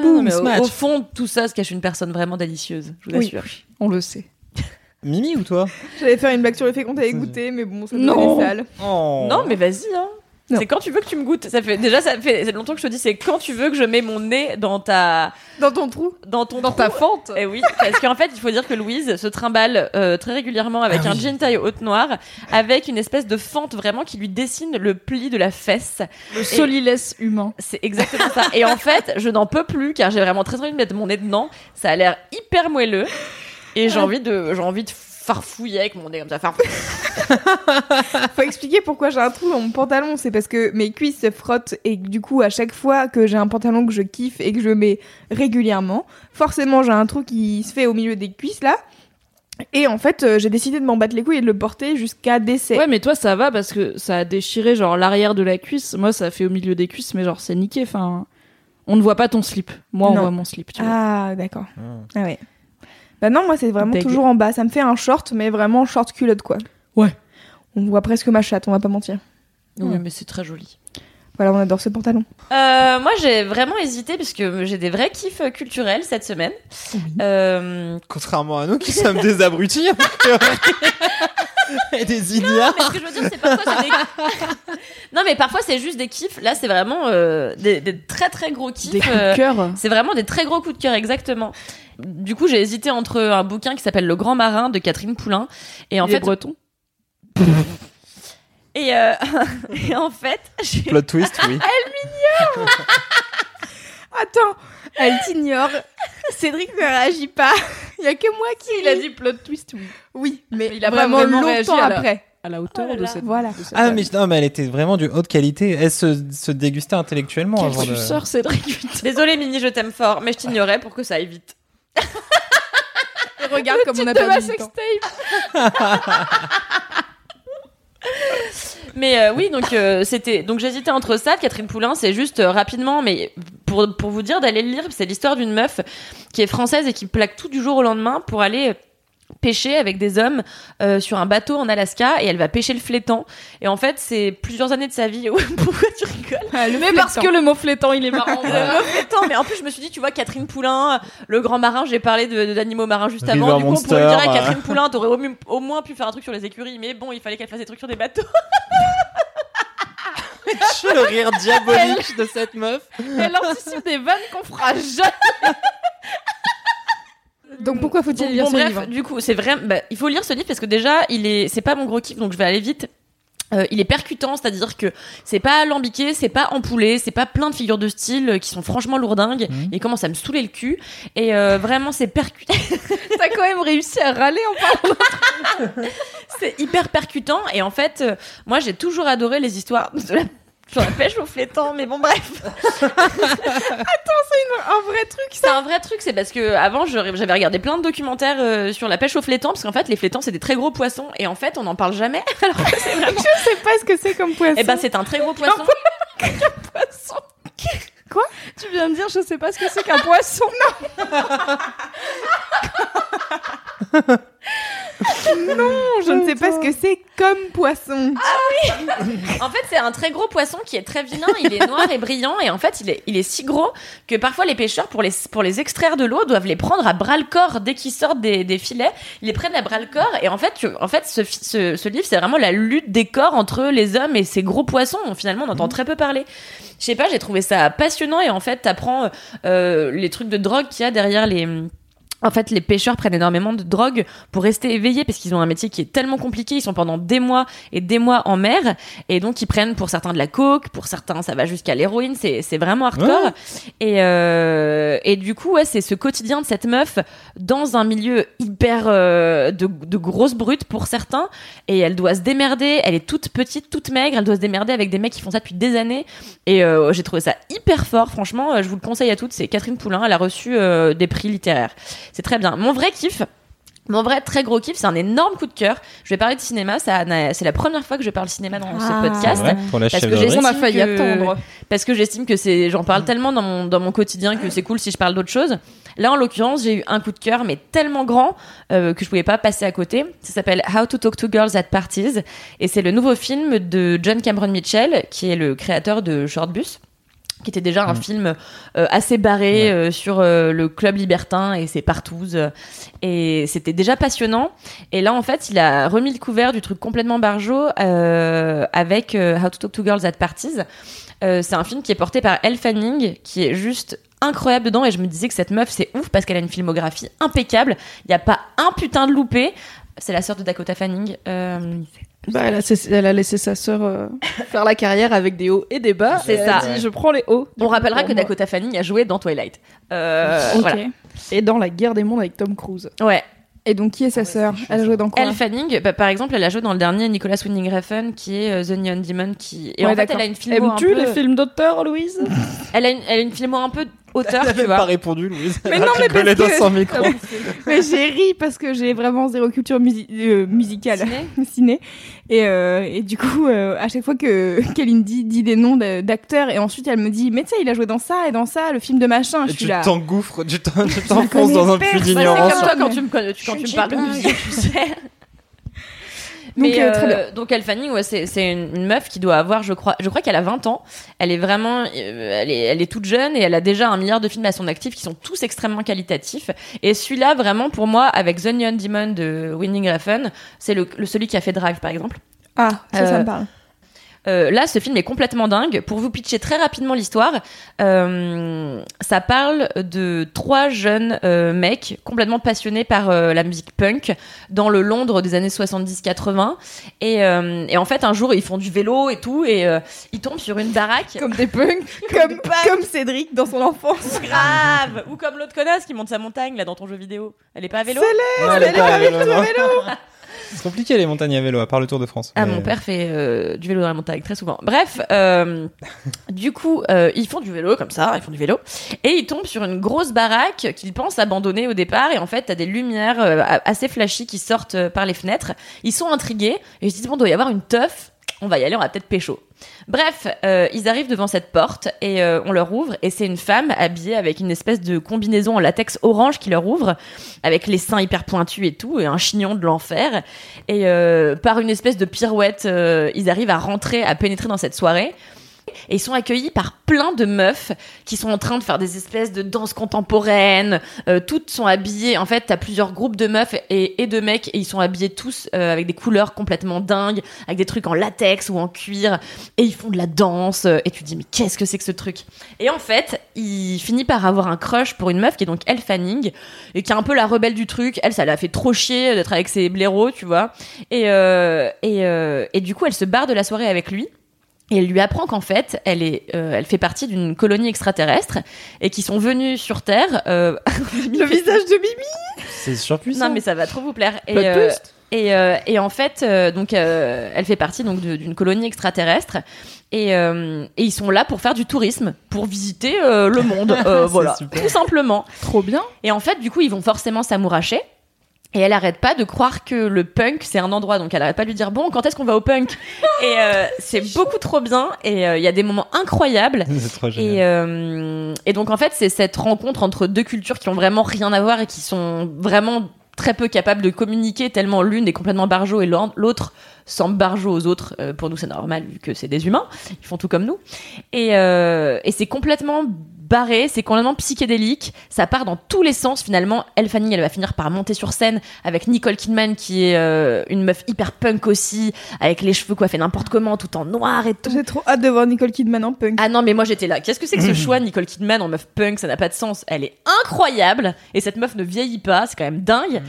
Boom, mais au, fond, tout ça se cache une personne vraiment délicieuse, je vous Oui. assure. On le sait. Mimi ou toi *laughs* J'allais faire une blague sur le fait qu'on t'avait goûté, mais bon, ça Non. devenait sale. Oh. Non, mais vas-y, hein. C'est quand tu veux que tu me goûtes. Ça fait déjà ça fait longtemps que je te dis c'est quand tu veux que je mets mon nez dans ta Dans ton trou. dans ton Dans trou. ta fente. Et oui, parce qu'en fait, il faut dire que Louise se trimballe euh, très régulièrement avec Ah un oui. jean taille haute noire, avec une espèce de fente vraiment qui lui dessine le pli de la fesse. Le solilès humain. C'est exactement ça. Et en fait, je n'en peux plus car j'ai vraiment très envie de mettre mon nez dedans. Ça a l'air hyper moelleux et j'ai envie de, j'ai envie de farfouiller avec mon nez comme ça. farfouiller. *laughs* Faut expliquer pourquoi j'ai un trou dans mon pantalon. C'est parce que mes cuisses se frottent et du coup, à chaque fois que j'ai un pantalon que je kiffe et que je mets régulièrement, forcément, j'ai un trou qui se fait au milieu des cuisses là. Et en fait, euh, j'ai décidé de m'en battre les couilles et de le porter jusqu'à décès. Ouais, mais toi ça va parce que ça a déchiré genre l'arrière de la cuisse. Moi ça fait au milieu des cuisses, mais genre c'est niqué. Enfin, on ne voit pas ton slip. Moi on Non. voit mon slip. Tu vois. Ah, d'accord. Ah. Ah ouais. Bah non, moi c'est vraiment Deg. toujours en bas. Ça me fait un short, mais vraiment short culotte quoi. Ouais. On voit presque ma chatte, on va pas mentir. Oui, mais c'est très joli. Voilà, on adore ce pantalon. Euh, moi, j'ai vraiment hésité parce que j'ai des vrais kiffs euh, culturels cette semaine. Euh, Contrairement à nous qui sommes des abrutis. *laughs* *laughs* Et des idiots. mais ce que je veux dire, c'est parfois c'est des... *laughs* non, mais parfois c'est juste des kiffs. Là, c'est vraiment euh, des, des très très gros kiffs. Des coups euh, de cœur. C'est vraiment des très gros coups de cœur, exactement. Du coup, j'ai hésité entre un bouquin qui s'appelle Le Grand Marin de Catherine Poulain et en Les fait Bretons. *laughs* et, euh, et en fait, j'ai- Plot twist, oui. Attends, elle t'ignore. Cédric ne réagit pas. *laughs* Il y a que moi qui. Il a dit plot twist, oui. oui, mais Il a vraiment, vraiment longtemps à la- après. À la hauteur Oh là de cette. Voilà. de cette Ah, mais non, mais elle était vraiment de haute qualité. Elle se, se dégustait intellectuellement Quel avant de. suceur, Cédric. désolée Mini, je t'aime fort, mais je t'ignorais pour que ça aille vite. *laughs* Regarde comme on a de ma perdu du temps. *laughs* Mais euh, oui, donc euh, c'était donc j'hésitais entre ça, Catherine Poulain, c'est juste euh, rapidement, mais pour pour vous dire d'aller le lire, c'est l'histoire d'une meuf qui est française et qui plaque tout du jour au lendemain pour aller pêcher avec des hommes euh, sur un bateau en Alaska et elle va pêcher le flétan. Et en fait c'est plusieurs années de sa vie. *laughs* Pourquoi tu rigoles Ah, le Mais parce que le mot flétan, il est marrant. le mot flétan mais en plus je me suis dit tu vois Catherine Poulain le grand marin j'ai parlé de- de- d'animaux marins juste River avant. Du coup on pourrait dire à. Catherine Poulain t'aurais au, au moins pu faire un truc sur les écuries mais bon il fallait qu'elle fasse des trucs sur des bateaux *laughs* *laughs* le rire diabolique de cette meuf. Elle anticipe des vannes qu'on fera jamais. Donc pourquoi faut-il lire bon, ce bref, livre? du coup, c'est vrai. bah, il faut lire ce livre parce que déjà, il est, c'est pas mon gros kiff, donc je vais aller vite. Euh, il est percutant, c'est-à-dire que c'est pas alambiqué, c'est pas empoulé, c'est pas plein de figures de style euh, qui sont franchement lourdingues. Mhm. Il commence à me saouler le cul et euh, vraiment c'est percutant. *laughs* T'as quand même réussi à râler en parlant. *laughs* c'est hyper percutant et en fait, euh, moi j'ai toujours adoré les histoires de la, sur la pêche au flétan, mais bon bref. *laughs* Un vrai truc. C'est un vrai truc, c'est parce que avant j'avais regardé plein de documentaires euh, sur la pêche au flétan parce qu'en fait les flétans c'est des très gros poissons et en fait on n'en parle jamais. *laughs* Alors c'est vraiment Je sais pas ce que c'est comme poisson. Eh ben, c'est un très gros *laughs* poisson. poisson. Quoi? Tu viens de dire, je sais pas ce que c'est qu'un poisson. *laughs* je ne sais pas ce que c'est comme poisson. En fait, c'est un très gros poisson qui est très vilain. Il est noir et brillant. Et en fait, il est, il est si gros que parfois les pêcheurs, pour les, pour les extraire de l'eau, doivent les prendre à bras le corps dès qu'ils sortent des, des filets. Ils les prennent à bras le corps. Et en fait, tu- en fait ce, ce, ce livre, c'est vraiment la lutte des corps entre les hommes et ces gros poissons. Finalement, on entend très peu parler. Je sais pas, j'ai trouvé ça passionnant. Et en fait, t'apprends euh, les trucs de drogue qu'il y a derrière les. En fait, les pêcheurs prennent énormément de drogue pour rester éveillés parce qu'ils ont un métier qui est tellement compliqué. Ils sont pendant des mois et des mois en mer et donc ils prennent pour certains de la coke, pour certains ça va jusqu'à l'héroïne. C'est c'est vraiment hardcore. Et euh, et du coup, ouais, c'est ce quotidien de cette meuf dans un milieu hyper euh, de, de grosses brutes pour certains et elle doit se démerder. Elle est toute petite, toute maigre. Elle doit se démerder avec des mecs qui font ça depuis des années. Et euh, j'ai trouvé ça hyper fort. Franchement, euh, je vous le conseille à toutes. C'est Catherine Poulain. Elle a reçu euh, des prix littéraires. C'est très bien. Mon vrai kiff. Mon vrai très gros kiff, c'est un énorme coup de cœur. Je vais parler de cinéma, ça, c'est la première fois que je parle cinéma dans Ah. ce podcast. Ouais, pour la Parce que J'estime que- parce que j'estime que c'est j'en parle tellement dans mon dans mon quotidien que c'est cool si je parle d'autre chose. Là en l'occurrence, j'ai eu un coup de cœur mais tellement grand euh, que je pouvais pas passer à côté. Ça s'appelle How to Talk to Girls at Parties et c'est le nouveau film de John Cameron Mitchell qui est le créateur de Short Bus qui était déjà un film euh, assez barré euh, sur euh, le club libertin et ses partouzes et c'était déjà passionnant et là en fait il a remis le couvert du truc complètement barjot euh, avec How to Talk to Girls at Parties c'est un film qui est porté par Elle Fanning, qui est juste incroyable dedans. Et je me disais que cette meuf, c'est ouf parce qu'elle a une filmographie impeccable. Il n'y a pas un putain de loupé. C'est la sœur de Dakota Fanning. Bah, elle, a, elle a laissé sa sœur euh, faire la carrière avec des hauts et des bas. C'est ça. a dit, je prends les hauts. On rappellera que moi. Dakota Fanning a joué dans Twilight. Euh, voilà. Et dans la guerre des mondes avec Tom Cruise. Ouais. Et donc qui est sa sœur Elle a joué dans quoi Elle Fanning, bah, par exemple, elle a joué dans le dernier Nicolas Winding Refn, qui est euh, The Neon Demon, qui et Ouais, en fait, elle a une filmo un Aimes-tu peu... les films d'auteur, Louise? Elle a une, elle a une filmo un peu auteur, Elle pas répondu, Louise. Mais non, mais parce dans que- son micro. Mais j'ai ri parce que j'ai vraiment zéro culture musi- euh, musicale, Ciné. *laughs* ciné. Et, euh, et du coup, euh, à chaque fois que *laughs* Kalindi dit des noms d'acteurs, et ensuite elle me dit, mais tu sais, il a joué dans ça et dans ça, le film de machin. Je suis tu là. t'engouffres, tu t'en- tu t'enfonces dans un puits d'ignorance. c'est comme toi mais- quand tu me, quand tu me parles de musique, tu sais. Donc, Mais euh, très euh, donc Elle Fanning, ouais, c'est une, meuf qui doit avoir, je crois, je crois qu'elle a 20 ans. Elle est vraiment, euh, elle est, elle est toute jeune et elle a déjà un milliard de films à son actif qui sont tous extrêmement qualitatifs. Et celui-là, vraiment, pour moi, avec The Neon Demon de Winning Refn, c'est le, le- celui qui a fait Drive, par exemple. Ah, ça, ça Euh, me parle. Euh, là, ce film est complètement dingue. Pour vous pitcher très rapidement l'histoire, euh, ça parle de trois jeunes euh, mecs complètement passionnés par euh, la musique punk dans le Londres des années 70-80. Et, euh, et en fait, un jour, ils font du vélo et tout, et euh, ils tombent sur une baraque. Comme des punks, *laughs* comme, comme Cédric dans son enfance. grave Ou comme l'autre connasse qui monte sa montagne là dans ton jeu vidéo. Elle est pas à vélo Non, elle est pas à vélo. *laughs* C'est compliqué les montagnes à vélo, à part le Tour de France. Ah, Mais- mon père fait euh, du vélo dans la montagne très souvent. Bref, euh, *laughs* du coup, euh, ils font du vélo comme ça, ils font du vélo, et ils tombent sur une grosse baraque qu'ils pensent abandonner au départ. Et en fait, t'as des lumières euh, assez flashy qui sortent euh, par les fenêtres. Ils sont intrigués et ils se disent bon, doit y avoir une teuf. On va y aller, on va peut-être pécho. Bref, euh, ils arrivent devant cette porte et euh, on leur ouvre et c'est une femme habillée avec une espèce de combinaison en latex orange qui leur ouvre avec les seins hyper pointus et tout et un chignon de l'enfer et euh, par une espèce de pirouette ils arrivent à rentrer à pénétrer dans cette soirée et ils sont accueillis par plein de meufs qui sont en train de faire des espèces de danses contemporaines. Euh, toutes sont habillées. En fait, t'as plusieurs groupes de meufs et, de mecs et ils sont habillés tous euh, avec des couleurs complètement dingues, avec des trucs en latex ou en cuir et ils font de la danse. Et tu te dis mais qu'est-ce que c'est que ce truc? Et en fait, il finit par avoir un crush pour une meuf qui est donc Elle Fanning et qui est un peu la rebelle du truc. Elle, ça l'a fait trop chier d'être avec ses blaireaux, tu vois. Et euh, et et du coup, elle se barre de la soirée avec lui. Et elle lui apprend qu'en fait, elle est, euh, elle fait partie d'une colonie extraterrestre et qui sont venus sur Terre. Euh... *laughs* Le visage de Mimi. C'est surpuissant. non, mais ça va trop vous plaire. Et, euh, et, euh, et en fait, euh, donc, euh, elle fait partie donc d'une colonie extraterrestre. Et, euh, et ils sont là pour faire du tourisme, pour visiter euh, le monde, *laughs* euh, voilà, super. tout simplement. Trop bien. Et en fait, du coup, ils vont forcément s'amouracher. Et elle arrête pas de croire que le punk c'est un endroit, donc elle arrête pas de lui dire bon quand est-ce qu'on va au punk? *laughs* Et euh, c'est beaucoup trop bien et euh, il y a des moments incroyables. *laughs* C'est trop. Et, euh, et donc en fait c'est cette rencontre entre deux cultures qui ont vraiment rien à voir et qui sont vraiment très peu capables de communiquer tellement l'une est complètement barjo et l'autre semble barjo aux autres. Euh, pour nous c'est normal vu que c'est des humains, ils font tout comme nous. Et, euh, et c'est complètement barré, c'est complètement psychédélique, ça part dans tous les sens finalement. Elle Fanning, elle va finir par monter sur scène avec Nicole Kidman qui est euh, une meuf hyper punk aussi, avec les cheveux coiffés n'importe comment, tout en noir et tout. J'ai trop hâte de voir Nicole Kidman en punk. Ah non, mais moi j'étais là. Qu'est-ce que c'est que ce *laughs* choix, Nicole Kidman en meuf punk? Ça n'a pas de sens. Elle est incroyable et cette meuf ne vieillit pas. C'est quand même dingue.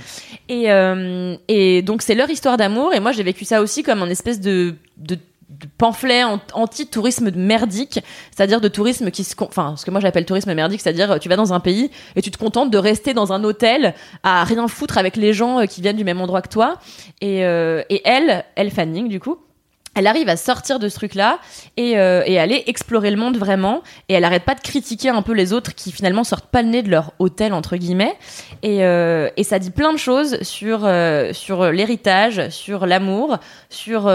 Et, euh, et donc c'est leur histoire d'amour. Et moi j'ai vécu ça aussi comme un espèce de, de, de pamphlet an- anti-tourisme merdique, c'est-à-dire de tourisme qui se, enfin ce que moi j'appelle tourisme merdique, c'est-à-dire tu vas dans un pays et tu te contentes de rester dans un hôtel à rien foutre avec les gens euh, qui viennent du même endroit que toi. Et, euh, et elle, elle Fanning du coup elle arrive à sortir de ce truc-là et, euh, et aller explorer le monde vraiment. Et elle arrête pas de critiquer un peu les autres qui finalement sortent pas le nez de leur hôtel entre guillemets. Et, euh, et ça dit plein de choses sur euh, sur l'héritage, sur l'amour, sur euh,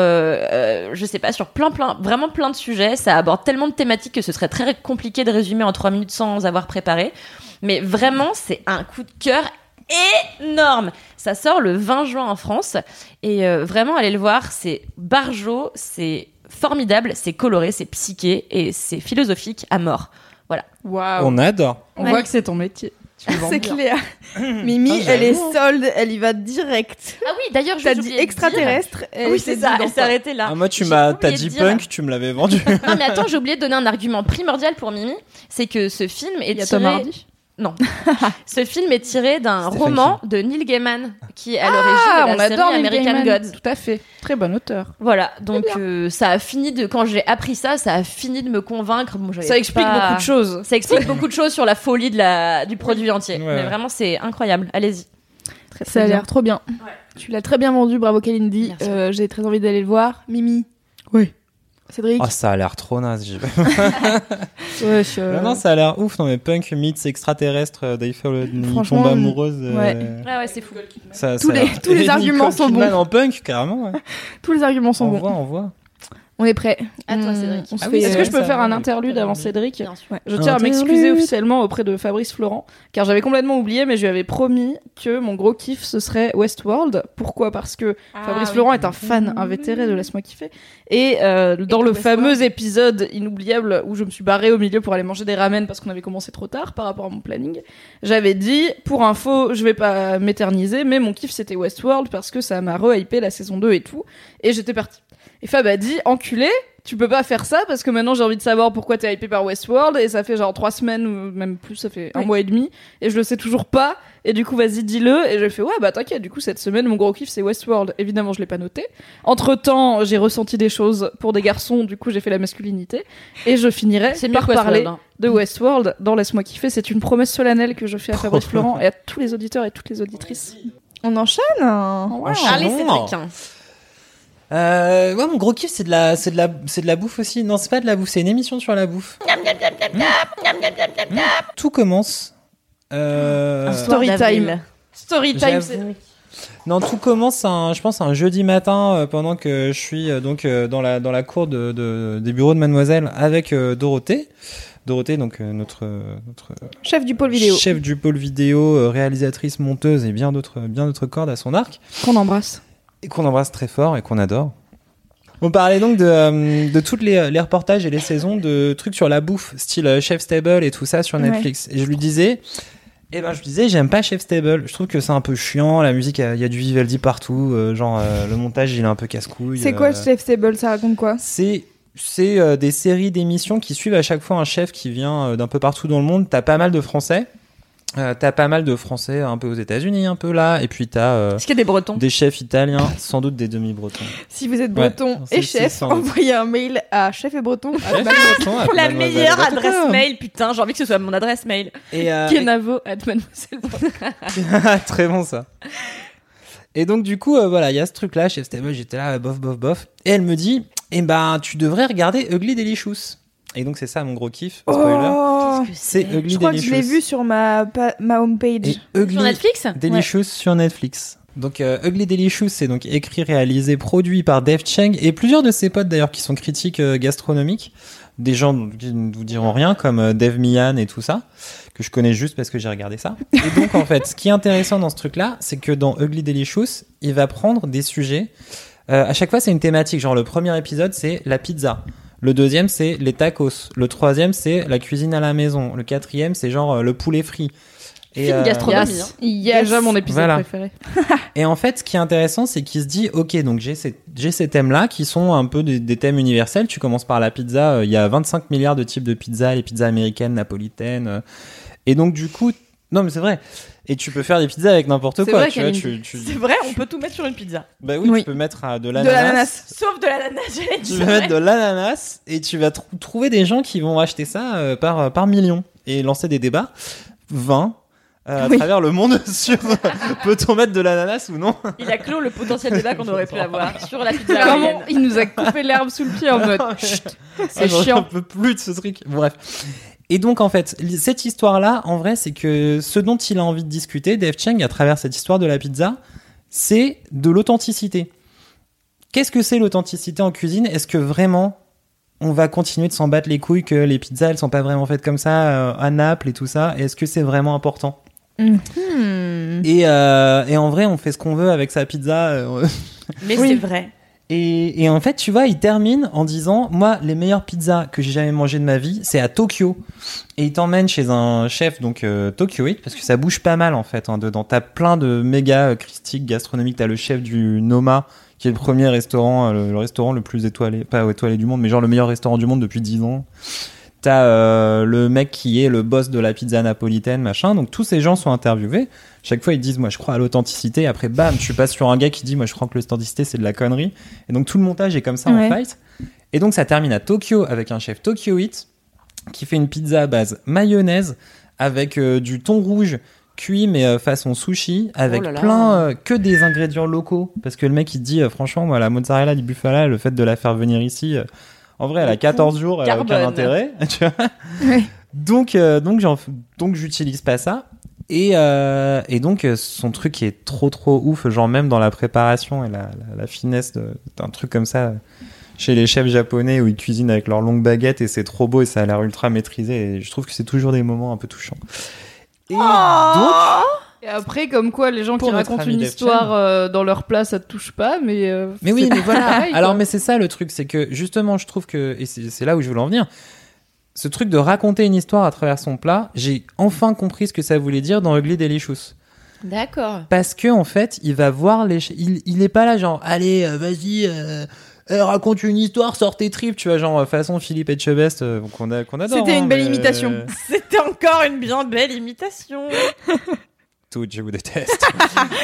euh, je sais pas, sur plein plein vraiment plein de sujets. Ça aborde tellement de thématiques que ce serait très compliqué de résumer en trois minutes sans avoir préparé. Mais vraiment, c'est un coup de cœur énorme. Ça sort le 20 juin en France et euh, vraiment allez le voir, c'est barjo, c'est formidable, c'est coloré, c'est psyché et c'est philosophique à mort. Voilà. Waouh. On adore. On Ouais. voit que c'est ton métier. C'est clair. *laughs* Mimi, Ah, elle est solde, elle y va direct. Ah oui, d'ailleurs, je T'as vous dit extraterrestre. dire- Oui, c'est ça, elle s'est arrêtée là. Ah, moi, tu m'as, t'as dit dire- punk, tu me l'avais vendu. Non mais attends, j'ai oublié de donner un argument primordial pour Mimi, c'est que ce film est Il y a tiré... Tom Hardy. Non. *laughs* ce film est tiré d'un roman de Neil Gaiman, qui est à Ah, l'origine de on la adore série Neil American Gaiman. Gods. Tout à fait. Très bon auteur. Voilà, donc euh, ça a fini de... Quand j'ai appris ça, ça a fini de me convaincre. Bon, Ça explique pas- beaucoup de choses. Ça explique beaucoup de choses sur la folie de la... du produit entier. Ouais, Mais vraiment, c'est incroyable. Allez-y. Très, très Ça a l'air trop bien. Tu l'as très bien vendu, bravo Kalindi. Euh, J'ai très envie d'aller le voir. Mimi. Oui. Cédric. Oh, ça a l'air trop naze. j'y vais. *laughs* Ouais, je- Non, non, ça a l'air ouf. Non, mais punk, mythes extraterrestres, euh, le- ils Franchement, tombent amoureuses. euh, ouais. Ah ouais, c'est fou. ça- Tous ça les- tous les *laughs* arguments Nicole sont Kidman bons. en punk, carrément. ouais. *laughs* Tous les arguments sont On bons. voit, on voit. On est prêt. À toi, Cédric. Ah oui, Est-ce euh, que je peux faire un interlude avant Cédric Bien sûr. Je tiens à m'excuser officiellement auprès de Fabrice Florent, car j'avais complètement oublié, mais je lui avais promis que mon gros kiff ce serait Westworld. Pourquoi? Parce que Fabrice Florent est un fan invétéré de Laisse-moi kiffer. Et euh, dans le Westworld- fameux épisode inoubliable où je me suis barrée au milieu pour aller manger des ramen parce qu'on avait commencé trop tard par rapport à mon planning, j'avais dit, pour info, je vais pas m'éterniser, mais mon kiff c'était Westworld parce que ça m'a re-hypé la saison 2 et tout. Et j'étais partie. Et Fab a dit enculé, tu peux pas faire ça parce que maintenant j'ai envie de savoir pourquoi t'es hypé par Westworld et ça fait genre trois semaines ou même plus, ça fait un mois et demi et je le sais toujours pas. Et du coup vas-y dis-le. Et je fais ouais bah t'inquiète du coup cette semaine mon gros kiff c'est Westworld. Évidemment je l'ai pas noté. Entre temps j'ai ressenti des choses pour des garçons du coup j'ai fait la masculinité. Et je finirai par parler de Westworld dans laisse-moi kiffer. C'est une promesse solennelle que je fais à Fabrice Florent et à tous les auditeurs et toutes les auditrices. On enchaîne? Wow. Allez c'est 15 euh, ouais, mon gros kiff, c'est de la, c'est de la, c'est de la bouffe aussi. Non, c'est pas de la bouffe, c'est une émission sur la bouffe. Mmh. Tout commence. Euh, Story time. Story time. Cédric. Non, tout commence, un, je pense, un jeudi matin euh, pendant que je suis euh, donc euh, dans la dans la cour de, de- des bureaux de Mademoiselle avec euh, Dorothée. Dorothée, donc euh, notre notre Chef du pôle vidéo. chef du pôle vidéo, euh, réalisatrice, monteuse et bien d'autres bien d'autres cordes à son arc Qu'on embrasse. Et qu'on embrasse très fort et qu'on adore. On parlait donc de, euh, de toutes les, les reportages et les saisons de trucs sur la bouffe, style euh, Chef Stable et tout ça sur Ouais. Netflix. Et je lui disais, eh ben je lui disais, j'aime pas Chef Stable. Je trouve que c'est un peu chiant. La musique, il y a du Vivaldi partout. euh, genre euh, le montage, il est un peu casse-couille. C'est quoi euh, Chef Stable Ça raconte quoi? C'est c'est euh, des séries d'émissions qui suivent à chaque fois un chef qui vient euh, d'un peu partout dans le monde. T'as pas mal de Français. Euh, t'as pas mal de Français un peu aux États-Unis, un peu là, et puis t'as euh, Est-ce qu'il y a des Bretons des chefs italiens, sans doute des demi-bretons. Si vous êtes breton et c'est chef, sans doute. envoyez un mail à chef et breton. Chef et breton, à La mademoiselle meilleure Breton. adresse mail, putain, j'ai envie que ce soit mon adresse mail. Et, euh, Kenavo at mademoiselle. *laughs* Très bon ça. Et donc du coup, euh, voilà, il y a ce truc-là, Chef Stable, j'étais là, euh, bof, bof, bof. Et elle me dit, eh ben, tu devrais regarder Ugly Delicious. Et donc c'est ça mon gros kiff, spoiler. Oh c'est Ugly Je crois que je l'ai vu sur ma, pa- ma homepage. Et Ugly Sur Netflix? Delicious sur Netflix. Donc euh, Ugly Delicious, c'est donc écrit, réalisé, produit par Dave Cheng et plusieurs de ses potes d'ailleurs qui sont critiques euh, gastronomiques. Des gens qui ne vous diront rien comme euh, Dave Mian et tout ça que je connais juste parce que j'ai regardé ça. *laughs* Et donc en fait, ce qui est intéressant dans ce truc-là, c'est que dans Ugly Delicious, il va prendre des sujets. euh, à chaque fois, c'est une thématique. Genre le premier épisode, c'est la pizza. Le deuxième, c'est les tacos. Le troisième, c'est la cuisine à la maison. Le quatrième, c'est genre euh, le poulet frit. Et, Film euh, gastronomie. Yes. hein. Yes. Déjà mon épisode Voilà. préféré. *laughs* et en fait, ce qui est intéressant, c'est qu'il se dit, ok, donc j'ai ces, ces thèmes-là qui sont un peu des, des thèmes universels. Tu commences par la pizza. euh, Il y a 25 milliards de types de pizza, les pizzas américaines, napolitaines. euh, et donc du coup, non mais c'est vrai. Et tu peux faire des pizzas avec n'importe quoi. vrai tu vois, qu'Aline- tu, tu- C'est vrai, on peut tout mettre sur une pizza. Bah oui, Oui. tu peux mettre euh, de De l'ananas. Sauf de l'ananas, j'allais Tu peux mettre de l'ananas et tu vas trou- trouver des gens qui vont acheter ça euh, par, euh, par millions et lancer des débats. 20 euh, à Oui. travers le monde *laughs* sur peut-on mettre de l'ananas ou non? Il a clos le potentiel débat qu'on aurait pu avoir *laughs* sur la pizza Comment hawaïenne. il nous a coupé l'herbe sous le pied en mode *laughs* Chut, Ah, c'est j'en chiant. peux plus de ce truc. Bref. Et donc, en fait, cette histoire-là, en vrai, c'est que ce dont il a envie de discuter, Dave Cheng, à travers cette histoire de la pizza, c'est de l'authenticité. Qu'est-ce que c'est l'authenticité en cuisine? Est-ce que vraiment on va continuer de s'en battre les couilles que les pizzas elles sont pas vraiment faites comme ça euh, à Naples et tout ça? Est-ce que c'est vraiment important? Hmm. et, euh, et en vrai, on fait ce qu'on veut avec sa pizza. euh, Mais *laughs* Oui. c'est vrai. Et, et en fait, tu vois, il termine en disant Moi, les meilleures pizzas que j'ai jamais mangées de ma vie, c'est à Tokyo. Et il t'emmène chez un chef, donc euh, Tokyoite, parce que ça bouge pas mal en fait hein, dedans. T'as plein de méga euh, critiques gastronomiques. T'as le chef du Noma, qui est le premier restaurant, euh, le, restaurant le plus étoilé, pas étoilé du monde, mais genre le meilleur restaurant du monde depuis 10 ans. T'as euh, le mec qui est le boss de la pizza napolitaine, machin. Donc tous ces gens sont interviewés. Chaque fois, ils disent, moi, je crois à l'authenticité. Après, bam, tu passes sur un gars qui dit, moi, je crois que l'authenticité, c'est de la connerie. Et donc tout le montage est comme ça Ouais. en fight. Et donc ça termine à Tokyo avec un chef Tokyoite qui fait une pizza à base mayonnaise avec euh, du thon rouge cuit mais euh, façon sushi avec Oh là là. plein euh, que des ingrédients locaux parce que le mec il dit franchement moi la mozzarella di bufala le fait de la faire venir ici en vrai elle a 14 jours elle a aucun intérêt *laughs* tu vois. Ouais. donc euh, donc j'en donc j'utilise pas ça. Et, euh, et donc euh, son truc est trop trop ouf genre même dans la préparation et la, la, la finesse d'un truc comme ça chez les chefs japonais où ils cuisinent avec leurs longues baguettes et c'est trop beau et ça a l'air ultra maîtrisé et je trouve que c'est toujours des moments un peu touchants. Et donc Et après, comme quoi, les gens Pour qui racontent une histoire euh, dans leur place, ça te touche pas, mais. euh, Mais oui, mais voilà. pareil, Alors, mais c'est ça le truc, c'est que justement, je trouve que, et c'est là où je voulais en venir, ce truc de raconter une histoire à travers son plat, j'ai enfin compris ce que ça voulait dire dans Ugly Delicious. D'accord. Parce que, en fait, il va voir les. Il, il est pas là, genre, allez, euh, vas-y, euh, euh, raconte une histoire, sors tes tripes, tu vois, genre, façon Philippe Etchebest, euh, qu'on a- qu'on adore. C'était hein, une belle mais- imitation. *laughs* C'était encore une bien belle imitation. *laughs* Toutes, je vous déteste. *laughs*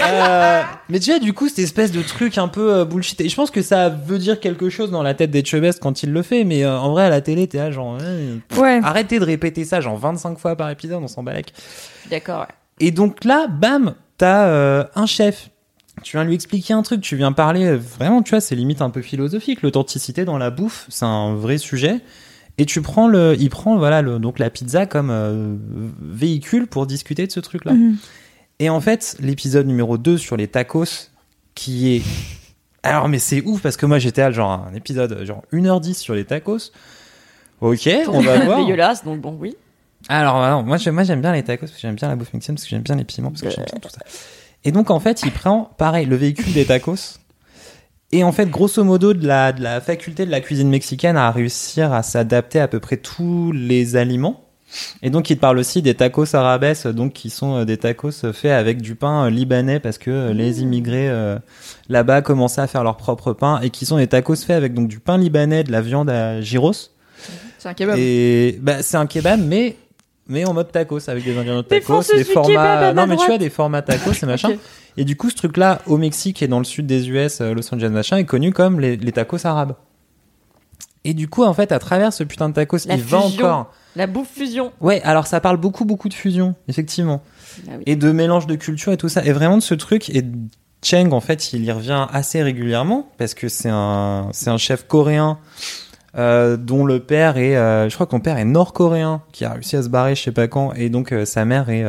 Euh, mais tu vois, du coup, cette espèce de truc un peu euh, bullshit. Et je pense que ça veut dire quelque chose dans la tête d'Etchebest quand il le fait, mais euh, en vrai, à la télé, t'es là, genre, Ouais. arrêtez de répéter ça, genre 25 fois par épisode, on s'en balèque. D'accord, ouais. Et donc là, bam, t'as un chef. Tu viens lui expliquer un truc, tu viens parler, vraiment, tu vois, c'est limite un peu philosophique. L'authenticité dans la bouffe, c'est un vrai sujet. Et tu prends le, il prend voilà le, donc la pizza comme véhicule pour discuter de ce truc-là. Mhm. Et en fait, l'épisode numéro 2 sur les tacos, qui est. Alors, mais c'est ouf parce que moi j'étais à genre un épisode genre 1h10 sur les tacos. Ok, on va voir. Dégueulasse, donc bon, oui. Alors, alors, moi, j'aime, moi, j'aime bien les tacos parce que j'aime bien la bouffe mexicaine, parce que j'aime bien les piments, parce que j'aime bien tout ça. Et donc, en fait, il prend, pareil, le véhicule des tacos. Et en fait, grosso modo, de la, de la faculté de la cuisine mexicaine à réussir à s'adapter à peu près tous les aliments. Et donc, il te parle aussi des tacos arabes, donc qui sont euh, des tacos faits avec du pain euh, libanais parce que euh, les immigrés euh, là-bas commençaient à faire leur propre pain et qui sont des tacos faits avec donc du pain libanais, de la viande à gyros. C'est un kebab. Et bah, c'est un kebab, mais mais en mode tacos avec des ingrédients de tacos, des formats. ma Non, mais tu vois des formats tacos et *laughs* machin. Et du coup, ce truc-là au Mexique et dans le sud des US, Los Angeles machin, est connu comme les, les tacos arabes. Et du coup, en fait, à travers ce putain de tacos, La il va encore. La bouffe fusion. Ouais, alors ça parle beaucoup, beaucoup de fusion, effectivement. Ah oui. Et de mélange de culture et tout ça. Et vraiment de ce truc. Et Cheng, en fait, il y revient assez régulièrement parce que c'est un, c'est un chef coréen euh, dont le père est, euh, je crois que mon père est nord-coréen, qui a réussi à se barrer, je sais pas quand, et donc euh, sa mère est,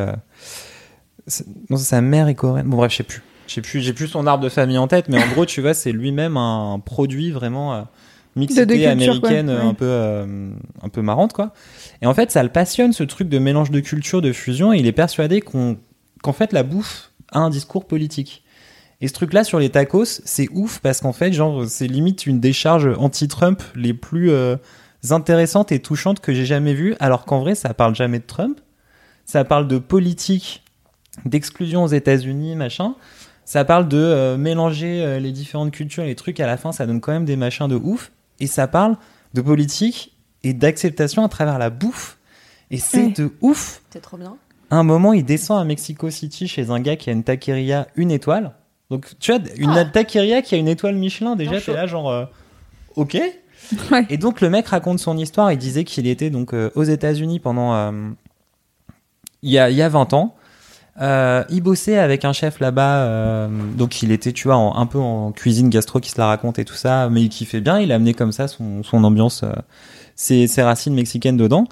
non, sa mère est coréenne. Bon bref, je sais plus, je sais plus, j'ai plus son arbre de famille en tête, mais en gros, tu vois, c'est lui-même un produit vraiment mixité De cultures, américaine, Ouais. un peu, euh, un peu marrante quoi. Et en fait, ça le passionne ce truc de mélange de culture, de fusion, et il est persuadé qu'on, qu'en fait, la bouffe a un discours politique. Et ce truc-là sur les tacos, c'est ouf parce qu'en fait, genre, c'est limite une décharge anti-Trump les plus euh, intéressantes et touchantes que j'ai jamais vues, alors qu'en vrai, ça parle jamais de Trump. Ça parle de politique, d'exclusion aux États-Unis, machin. Ça parle de euh, mélanger euh, les différentes cultures et les trucs. À la fin, ça donne quand même des machins de ouf. Et ça parle de politique et d'acceptation à travers la bouffe. Et c'est Ouais. de ouf. C'est trop bien. À un moment, il descend à Mexico City chez un gars qui a une taqueria une étoile. Donc, tu vois, une Ah. taqueria qui a une étoile Michelin, déjà, t'es là, genre, euh, ok. *laughs* Ouais. Et donc, le mec raconte son histoire. Il disait qu'il était donc euh, aux États-Unis pendant. euh, il, y a, il y a 20 ans. Euh, il bossait avec un chef là-bas, euh, donc il était, tu vois, un peu en cuisine gastro qui se la raconte et tout ça, mais il kiffait bien. Il a amené comme ça son, ambiance, euh, ses, ses racines mexicaines dedans.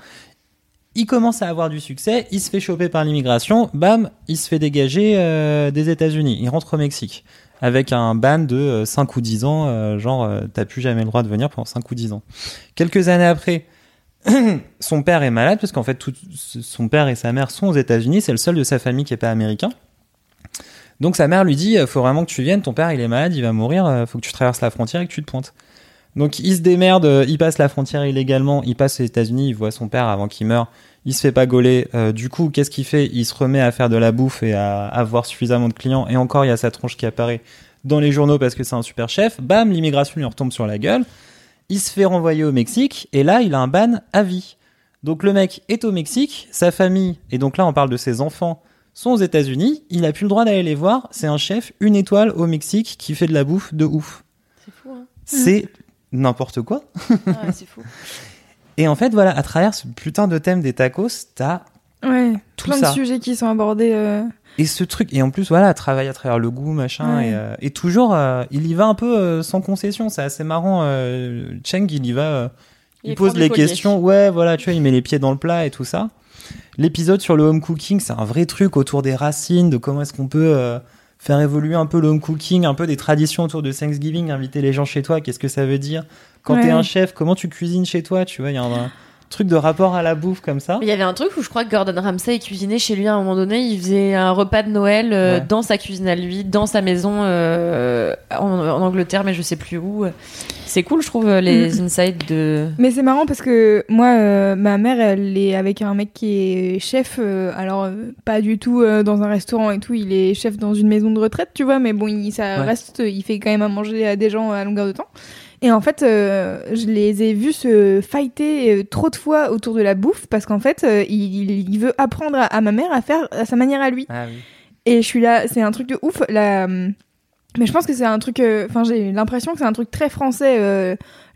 Il commence à avoir du succès, il se fait choper par l'immigration, bam, il se fait dégager euh, des États-Unis. Il rentre au Mexique avec un ban de euh, 5 ou 10 ans, euh, genre euh, t'as plus jamais le droit de venir pendant 5 ou 10 ans. Quelques années après, *clears throat* son père est malade parce qu'en fait son père et sa mère sont aux États-Unis, c'est le seul de sa famille qui est pas américain. Donc sa mère lui dit faut vraiment que tu viennes, ton père il est malade, il va mourir, euh, faut que tu traverses la frontière et que tu te pointes. Donc il se démerde, euh, il passe la frontière illégalement, il passe aux États-Unis, il voit son père avant qu'il meure, il se fait pas gauler. Euh, du coup, qu'est-ce qu'il fait? Il se remet à faire de la bouffe et à avoir suffisamment de clients. Et encore, il y a sa tronche qui apparaît dans les journaux parce que c'est un super chef. Bam, l'immigration lui retombe sur la gueule. Il se fait renvoyer au Mexique et là, il a un ban à vie. Donc le mec est au Mexique, sa famille, et donc là on parle de ses enfants, sont aux États-Unis. Il a plus le droit d'aller les voir. C'est un chef, une étoile au Mexique qui fait de la bouffe de ouf. C'est fou, hein. C'est n'importe quoi. Ah ouais, c'est fou. *laughs* Et en fait, voilà, à travers ce putain de thème des tacos, t'as Ouais, tout plein ça. de sujets qui sont abordés. euh, Et ce truc, et en plus, voilà, travaille à travers le goût, machin, Ouais. et, euh, et toujours, euh, il y va un peu euh, sans concession, c'est assez marrant. Euh, Cheng, il y va, euh, il, Il pose les questions, ouais, voilà, tu vois, il met les pieds dans le plat et tout ça. L'épisode sur le home cooking, c'est un vrai truc autour des racines, de comment est-ce qu'on peut euh, faire évoluer un peu le home cooking, un peu des traditions autour de Thanksgiving, inviter les gens chez toi, qu'est-ce que ça veut dire? Quand t'es Ouais. un chef, comment tu cuisines chez toi, tu vois, il y a un truc de rapport à la bouffe comme ça. Il y avait un truc où je crois que Gordon Ramsay cuisinait chez lui à un moment donné. Il faisait un repas de Noël euh, Ouais. dans sa cuisine à lui, dans sa maison euh, en, en Angleterre, mais je sais plus où. C'est cool, je trouve, les insights de. Mais c'est marrant parce que moi, euh, ma mère, elle est avec un mec qui est chef. euh, alors, pas du tout euh, dans un restaurant et tout. Il est chef dans une maison de retraite, tu vois. Mais bon, il, ça Ouais. reste. Il fait quand même à manger à des gens à longueur de temps. Et en fait, euh, je les ai vus se fighter euh, trop de fois autour de la bouffe parce qu'en fait, euh, il, il veut apprendre à, à ma mère à faire à sa manière à lui. Ah oui. Et je suis là, c'est un truc de ouf. La... Mais je pense que c'est un truc. Enfin, j'ai l'impression que c'est un truc très français.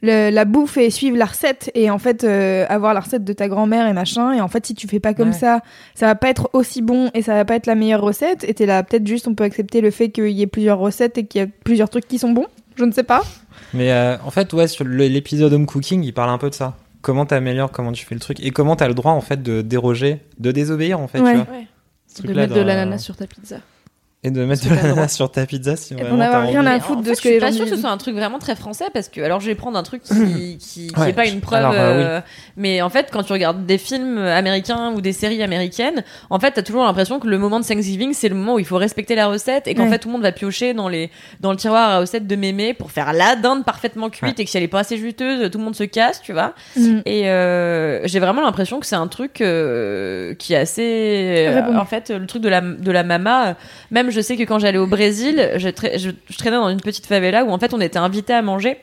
le- la bouffe et suivre la recette et en fait euh, avoir la recette de ta grand-mère et machin et en fait si tu fais pas comme Ouais. ça ça va pas être aussi bon et ça va pas être la meilleure recette et t'es là peut-être juste on peut accepter le fait qu'il y ait plusieurs recettes et qu'il y a plusieurs trucs qui sont bons je ne sais pas Mais euh, en fait, ouais, sur l'épisode Home Cooking, il parle un peu de ça. Comment t'améliores, comment tu fais le truc, et comment t'as le droit, en fait, de déroger, de désobéir, en fait, Ouais. tu vois. Ouais. Ce De mettre de l'ananas sur ta pizza. Et de mettre de l'ananas sur ta pizza si avoir t'as rien à foutre de ce que je les suis pas gens sûre que ce soit un truc vraiment très français parce que alors je vais prendre un truc qui *coughs* qui, qui Ouais. est pas une preuve Alors, euh, euh, mais en fait quand tu regardes des films américains ou des séries américaines en fait t'as toujours l'impression que le moment de Thanksgiving c'est le moment où il faut respecter la recette et qu'en Ouais. fait tout le monde va piocher dans les dans le tiroir à recettes de mémé pour faire la dinde parfaitement cuite Ouais. et que si elle est pas assez juteuse tout le monde se casse tu vois Mm. et euh, j'ai vraiment l'impression que c'est un truc euh, qui est assez en fait le truc de la de la mama euh, même je sais que quand j'allais au Brésil je, tra- je, je traînais dans une petite favela où en fait on était invité à manger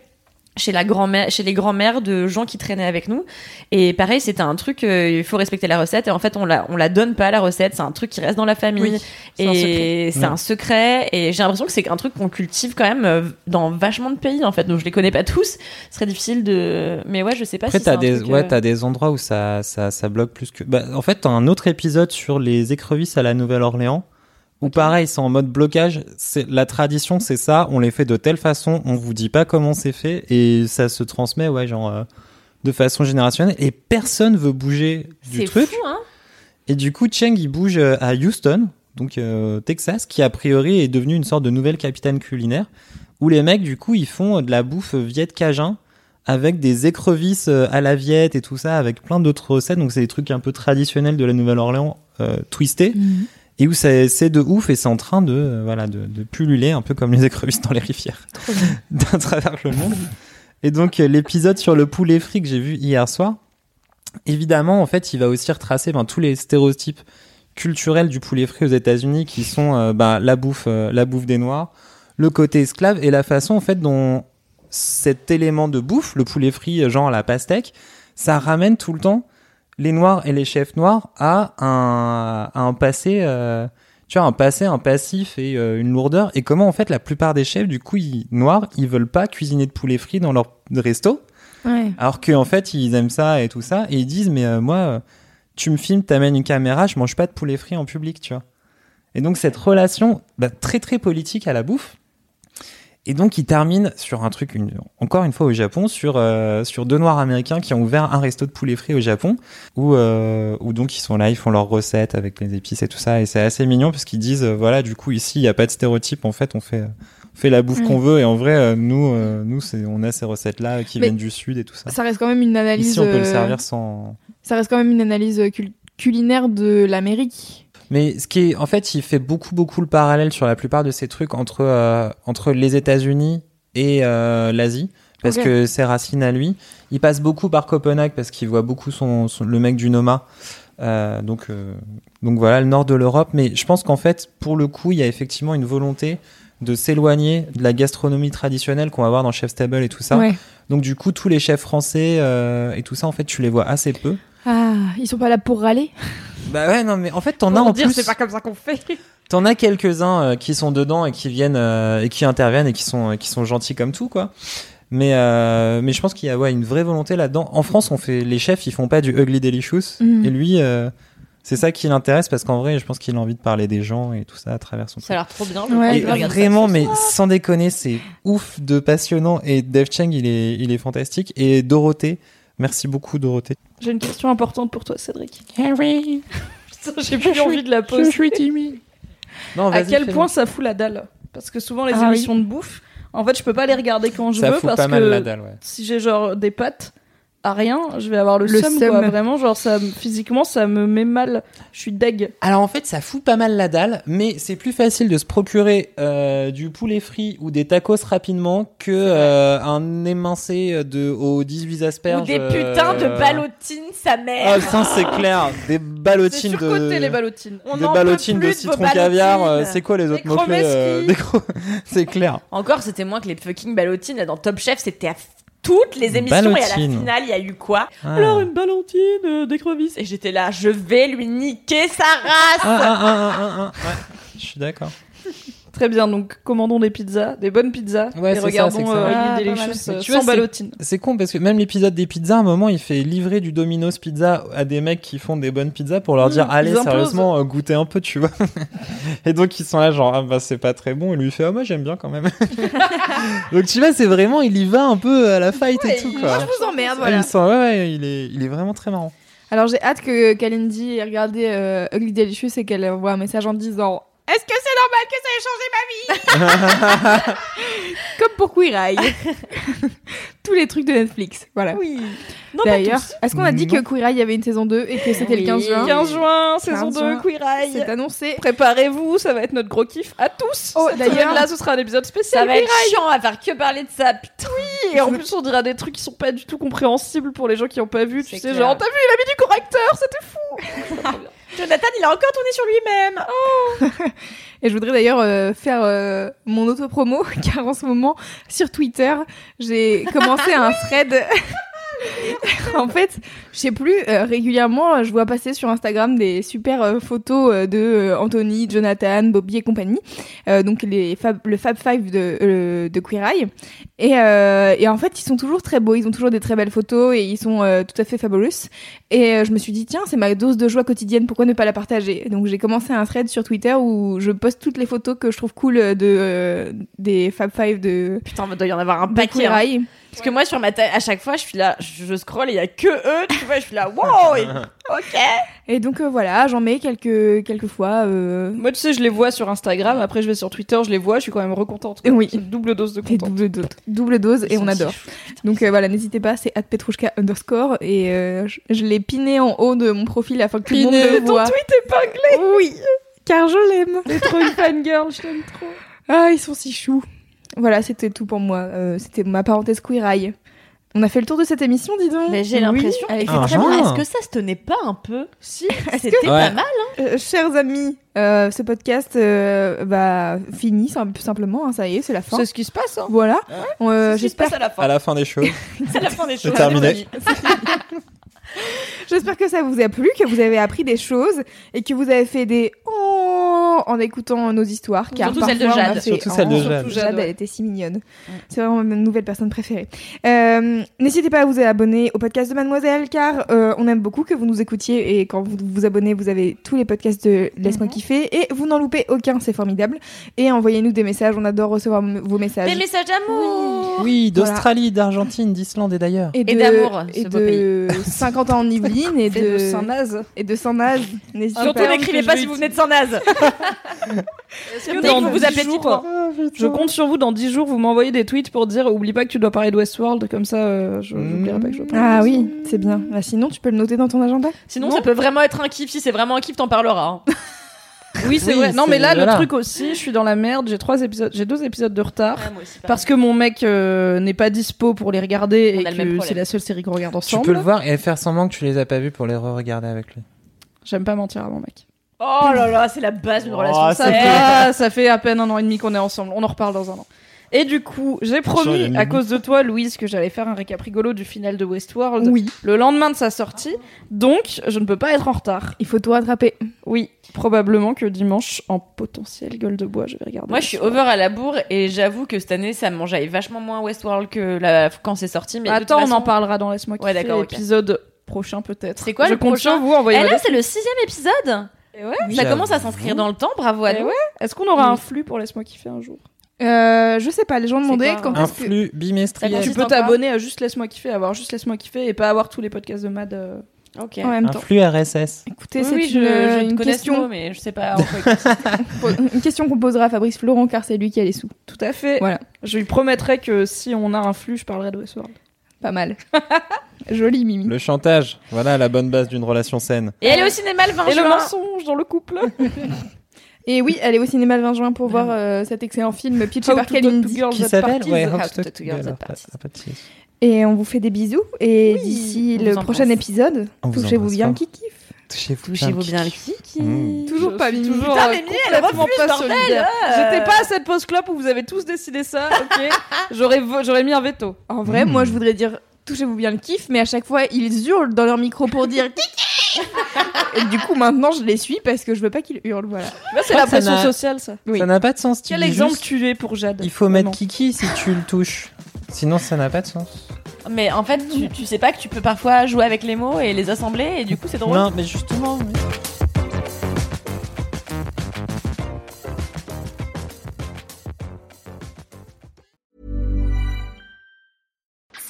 chez la grand-mère chez les grands-mères de gens qui traînaient avec nous. Et pareil c'était un truc euh, il faut respecter la recette. Et en fait on la on la donne pas la recette. C'est un truc qui reste dans la famille. Oui, et c'est un secret. Et j'ai l'impression que c'est un truc qu'on cultive quand même euh, dans vachement de pays en fait. Donc je les connais pas tous. Ce serait difficile de mais ouais je sais pas Après, si c'est t'as des, truc, ouais, euh, t'as des endroits où ça, ça, ça bloque plus que. Bah, en fait, t'as un autre épisode sur les écrevisses à la Nouvelle-Orléans. Où pareil, c'est en mode blocage. C'est la tradition, c'est ça. On les fait de telle façon. On vous dit pas comment c'est fait et ça se transmet, ouais, genre euh, de façon générationnelle. Et personne veut bouger du truc. fou hein Et du coup, Cheng, il bouge euh, à Houston, donc euh, Texas, qui a priori est devenu une sorte de nouvelle capitale culinaire, où les mecs, du coup, ils font de la bouffe viet cajun avec des écrevisses à la viette et tout ça, avec plein d'autres recettes. Donc, c'est des trucs un peu traditionnels de la Nouvelle-Orléans, euh, twistés, Mm. Et où ça- c'est de ouf et c'est en train de, euh, voilà, de, de pulluler, un peu comme les écrevisses dans les rivières, *laughs* à *laughs* travers le monde. Et donc, euh, l'épisode sur le poulet frit que j'ai vu hier soir, évidemment, en fait, il va aussi retracer ben, tous les stéréotypes culturels du poulet frit aux États-Unis, qui sont euh, ben, la bouffe, euh, la bouffe des noirs, le côté esclave et la façon en fait dont cet élément de bouffe, le poulet frit, genre la pastèque, ça ramène tout le temps les noirs et les chefs noirs à un, un passé, euh, tu vois, un passé, un passif et euh, une lourdeur. Et comment en fait la plupart des chefs, du coup, ils, noirs, ils veulent pas cuisiner de poulet frit dans leur resto. ouais Alors qu'en fait, ils aiment ça et tout ça. Et ils disent, mais euh, moi, tu me filmes, t'amènes une caméra, je mange pas de poulet frit en public, tu vois. Et donc, cette relation bah, très, très politique à la bouffe. Et donc, il termine sur un truc, une- encore une fois au Japon, sur, euh, sur deux noirs américains qui ont ouvert un resto de poulet frit au Japon, où, euh, où donc ils sont là, ils font leurs recettes avec les épices et tout ça. Et c'est assez mignon parce qu'ils disent, euh, voilà, du coup, ici, il n'y a pas de stéréotype. En fait, on fait, on fait la bouffe Ouais. qu'on veut. Et en vrai, euh, nous, euh, nous c'est, on a ces recettes-là qui Mais viennent du Sud et tout ça. ça reste quand même une analyse Ici, on peut le servir sans. ça reste quand même une analyse cul- culinaire de l'Amérique Mais ce qui est, en fait, il fait beaucoup, beaucoup le parallèle sur la plupart de ces trucs entre euh, entre les États-Unis et euh, l'Asie, parce que ses racines à lui. Il passe beaucoup par Copenhague parce qu'il voit beaucoup son, son- le mec du Noma. Euh, donc euh, donc voilà le nord de l'Europe. Mais je pense qu'en fait, pour le coup, il y a effectivement une volonté de s'éloigner de la gastronomie traditionnelle qu'on va voir dans Chef's Table et tout ça. ouais Donc du coup, tous les chefs français euh, et tout ça, en fait, tu les vois assez peu. ah ils sont pas là pour râler? Bah ouais, non, mais en fait, t'en as en dire, plus. c'est pas comme ça qu'on fait. *laughs* T'en as quelques-uns euh, qui sont dedans et qui viennent euh, et qui interviennent et qui sont euh, qui sont gentils comme tout quoi. Mais euh, mais je pense qu'il y a ouais, une vraie volonté là-dedans. En France, on fait les chefs, ils font pas du ugly delicious Mhm. et lui euh, c'est ça qui l'intéresse parce qu'en vrai, je pense qu'il a envie de parler des gens et tout ça à travers son ça a l'air trop bien Ouais, et vraiment, mais sans déconner, c'est ouf de passionnant. Et Dave Cheng, il est, il est fantastique. Et Dorothée, merci beaucoup, Dorothée. J'ai une question importante pour toi, Cédric. Harry, Putain, J'ai plus envie de la poser. timide. Non, À vas-y, quel point ça fout la dalle Parce que souvent les Ah oui. émissions de bouffe, en fait, je peux pas les regarder quand je ça veux fout parce pas que mal la dalle, ouais. si j'ai genre des pâtes à rien, je vais avoir le, Le seum, seum. quoi. Vraiment, genre ça, me- physiquement, ça me met mal. Je suis deg. Alors en fait, ça fout pas mal la dalle, mais c'est plus facile de se procurer euh, du poulet frit ou des tacos rapidement que euh, un émincé de aux 18 asperges. ou des putains de euh, ballotines sa mère Ah putain, c'est clair, des ballotines de surcoté les ballotines. On des en ballotines peut plus de citron caviar, euh, c'est quoi les Des autres mots clés chromeski. des gros- *laughs* C'est clair. Encore, c'était moins que les fucking ballotines. Là, dans Top Chef, c'était à toutes les émissions et à la finale, il y a eu quoi Ah. Alors une ballotine euh, d'écrevisse. Et j'étais là, je vais lui niquer sa race ah, ah. Ouais, je suis d'accord. *laughs* Très bien, donc commandons des pizzas, des bonnes pizzas, Ouais, et regardons ça euh, Ah, Delicious euh, sans c'est- ballotine. C'est con parce que même l'épisode des pizzas, à un moment, il fait livrer du Domino's Pizza à des mecs qui font des bonnes pizzas pour leur Mmh, dire allez sérieusement euh, goûtez un peu, tu vois. *laughs* et donc ils sont là genre ah bah c'est pas très bon et lui il fait ah moi j'aime bien quand même. *laughs* *laughs* donc tu vois c'est vraiment il y va un peu à la fight et tout quoi. Moi, je vous emmerde, Ah, voilà. il, sent- ouais, ouais, il est il est vraiment très marrant. Alors j'ai hâte que Kalindi ait regardé euh, Ugly Delicious et qu'elle envoie un message en disant Est-ce que c'est normal que ça ait changé ma vie? *laughs* Comme pour Queer Eye. *laughs* Tous les trucs de Netflix. Voilà. Oui. D'ailleurs, est-ce qu'on a dit Non. que Queer Eye avait une saison 2 et que c'était le 15 juin? 15 juin, saison 15 2, juin. Queer Eye. C'est annoncé. Préparez-vous, ça va être notre gros kiff à tous. Oh, d'ailleurs- semaine-là, ce sera un épisode spécial. Ça va être chiant, on va faire que parler de ça. Putain. Et en plus, on dira des trucs qui sont pas du tout compréhensibles pour les gens qui ont pas vu. Tu sais, clair. genre, t'as vu, il a mis du correcteur, c'était fou. *laughs* Jonathan, il a encore tourné sur lui-même. *laughs* Et je voudrais d'ailleurs euh, faire euh, mon auto-promo, *laughs* car en ce moment, sur Twitter, j'ai commencé un thread. *laughs* en fait, je sais plus, euh, régulièrement, je vois passer sur Instagram des super euh, photos euh, de euh, Anthony, Jonathan, Bobby et compagnie. Euh, donc les fab, le Fab Five de, euh, de Queer Eye. Et, euh, et en fait, ils sont toujours très beaux, ils ont toujours des très belles photos et ils sont euh, tout à fait fabulous. Et euh, je me suis dit, tiens, c'est ma dose de joie quotidienne, pourquoi ne pas la partager? Donc j'ai commencé un thread sur Twitter où je poste toutes les photos que je trouve cool de, euh, des Fab Five de, Putain, il doit y en avoir un paquet. Queer hein. Parce que moi, sur ma tête, à chaque fois, je suis là, je, je scroll et il y a que eux, tu vois, je suis là, wow, et- *laughs* ok. Et donc euh, voilà, j'en mets quelques, quelques fois. euh, Moi, tu sais, je les vois sur Instagram. Après, je vais sur Twitter, je les vois. Je suis quand même recontente. quoi. Oui. Double dose de contente. double dose, double dose et on adore. Donc euh, voilà, n'hésitez pas, c'est petrouchka underscore et euh, je, je l'ai piné en haut de mon profil afin que tout le monde Piné, le ton voit. tweet épinglé. Oui, car je l'aime. T'es trop une fangirl, je t'aime trop. Ah, ils sont si choux. Voilà, c'était tout pour moi. Euh, c'était ma parenthèse queer eye. On a fait le tour de cette émission, dis donc. Mais j'ai l'impression. Ah, très genre. bien. Est-ce que ça se tenait pas un peu Si, c'était que- pas Ouais. mal. Euh, chers amis, euh, ce podcast euh, sim- simplement. hein, ça y est, c'est la fin. C'est ce qui se passe. Hein. Voilà. Euh, C'est ce qui se J'espère passe à la fin. À la fin des choses. *laughs* C'est la fin des C'est choses. terminé. *laughs* *laughs* J'espère que ça vous a plu, que vous avez appris des choses et que vous avez fait des oh en écoutant nos histoires. Car Surtout celle de Jade. fait Surtout celle de oh. Jade. Jade, elle était si mignonne. C'est vraiment ma nouvelle personne préférée. Euh, N'hésitez pas à vous abonner au podcast de Mademoiselle, car euh, on aime beaucoup que vous nous écoutiez et quand vous vous abonnez, vous avez tous les podcasts de Laisse-moi kiffer et vous n'en loupez aucun, c'est formidable. Et envoyez-nous des messages, on adore recevoir vos messages. Des messages d'amour. Oui, d'Australie, d'Argentine, d'Islande et d'ailleurs. Et, Et de- d'amour, et ce beau de 50 *laughs* en Yvelines et de, Saint-Naze. et de. N'hésitez Surtout n'écrivez pas si vous venez de dans vous vous 10 appelez jours, Titouan. Je compte sur vous dans 10 jours, vous m'envoyez des tweets pour dire oublie pas que tu dois parler de Westworld, comme ça euh, je n'oublierai pas que je dois parler Ah oui, c'est bien. Bah, sinon, tu peux le noter dans ton agenda? Sinon, ça peut vraiment être un kiff. Si c'est vraiment un kiff, t'en parleras. hein. Oui, c'est Oui, vrai. Non, mais là, voilà. le truc aussi, je suis dans la merde, j'ai trois épisodes, j'ai deux épisodes de retard. moi aussi, Parce que mon mec euh, n'est pas dispo pour les regarder On et que c'est la seule série qu'on regarde Tu ensemble. peux le voir et faire semblant que tu les as pas vus pour les re-regarder avec lui. J'aime pas mentir à mon mec. Oh là là, c'est la base d'une Oh, relation. ça Ça va, ça fait à peine un an et demi qu'on est ensemble. On en reparle dans un an. Et du coup, j'ai promis à cause de toi, Louise, que j'allais faire un récap rigolo du final de Westworld Oui. le lendemain de sa sortie. Donc, je ne peux pas être en retard. Il faut tout rattraper. Oui, probablement que dimanche, en potentiel gueule de bois, je vais regarder. Moi, je suis over à la bourre et j'avoue que cette année, ça me mangeait vachement moins Westworld que la... quand c'est sorti. Mais Attends, on en parlera dans Laisse-moi Ouais, d'accord, épisode prochain peut-être. C'est quoi je le compte prochain vous, envoyez Eh là, c'est le sixième épisode. Et ouais. Ça commence à s'inscrire dans le temps. Bravo à Eh nous. ouais. Est-ce qu'on aura un flux pour Laisse-moi kiffer un jour? Euh, je sais pas, les gens demandaient quand Un est-ce que... flux bimestriel. Tu peux t'abonner à juste Laisse-moi kiffer, avoir juste Laisse-moi kiffer et pas avoir tous les podcasts de Mad. euh, Ok. En même Un temps. flux RSS. Écoutez, Oui, c'est oui, je, une, je une connais ce mot, question, mais je sais pas. en quoi il *laughs* une question qu'on posera à Fabrice Florent car c'est lui qui a les sous. Tout à fait. Voilà. Je lui promettrai que si on a un flux, je parlerai de Westworld. Pas mal. *laughs* Joli Mimi. Le chantage. Voilà la bonne base d'une relation saine. Et elle est au cinéma le 20 Et le juin. mensonge dans le couple. *laughs* Et oui, elle est au cinéma le 20 juin pour voir euh, cet excellent film pitché par. Girls Qui s'appelle. Ouais, How to Talk Girls at Parties. Et on vous fait des bisous. Et Oui, d'ici le prochain épisode, touchez-vous bien qui kiffe. Touchez-vous bien le kiki. kiki. Mmh. Toujours Je pas Mimi. toujours Putain, euh, mais Mimi, elle refuse, pas bordel, solidaire. euh. J'étais pas à cette pause club où vous avez tous décidé ça, ok *laughs* J'aurais j'aurais mis un veto. En vrai, moi je voudrais dire touchez-vous bien le kiff, mais à chaque fois ils hurlent dans leur micro pour dire kiki *laughs* Et du coup, maintenant, je les suis parce que je veux pas qu'ils hurlent. Voilà. C'est la pression sociale, ça. Oui. Ça n'a pas de sens. Quel exemple juste, tu es pour Jade Il faut mettre Vraiment. Kiki si tu le touches. Sinon, ça n'a pas de sens. Mais en fait, tu, tu sais pas que tu peux parfois jouer avec les mots et les assembler, et du coup, c'est drôle. Non, mais justement. oui.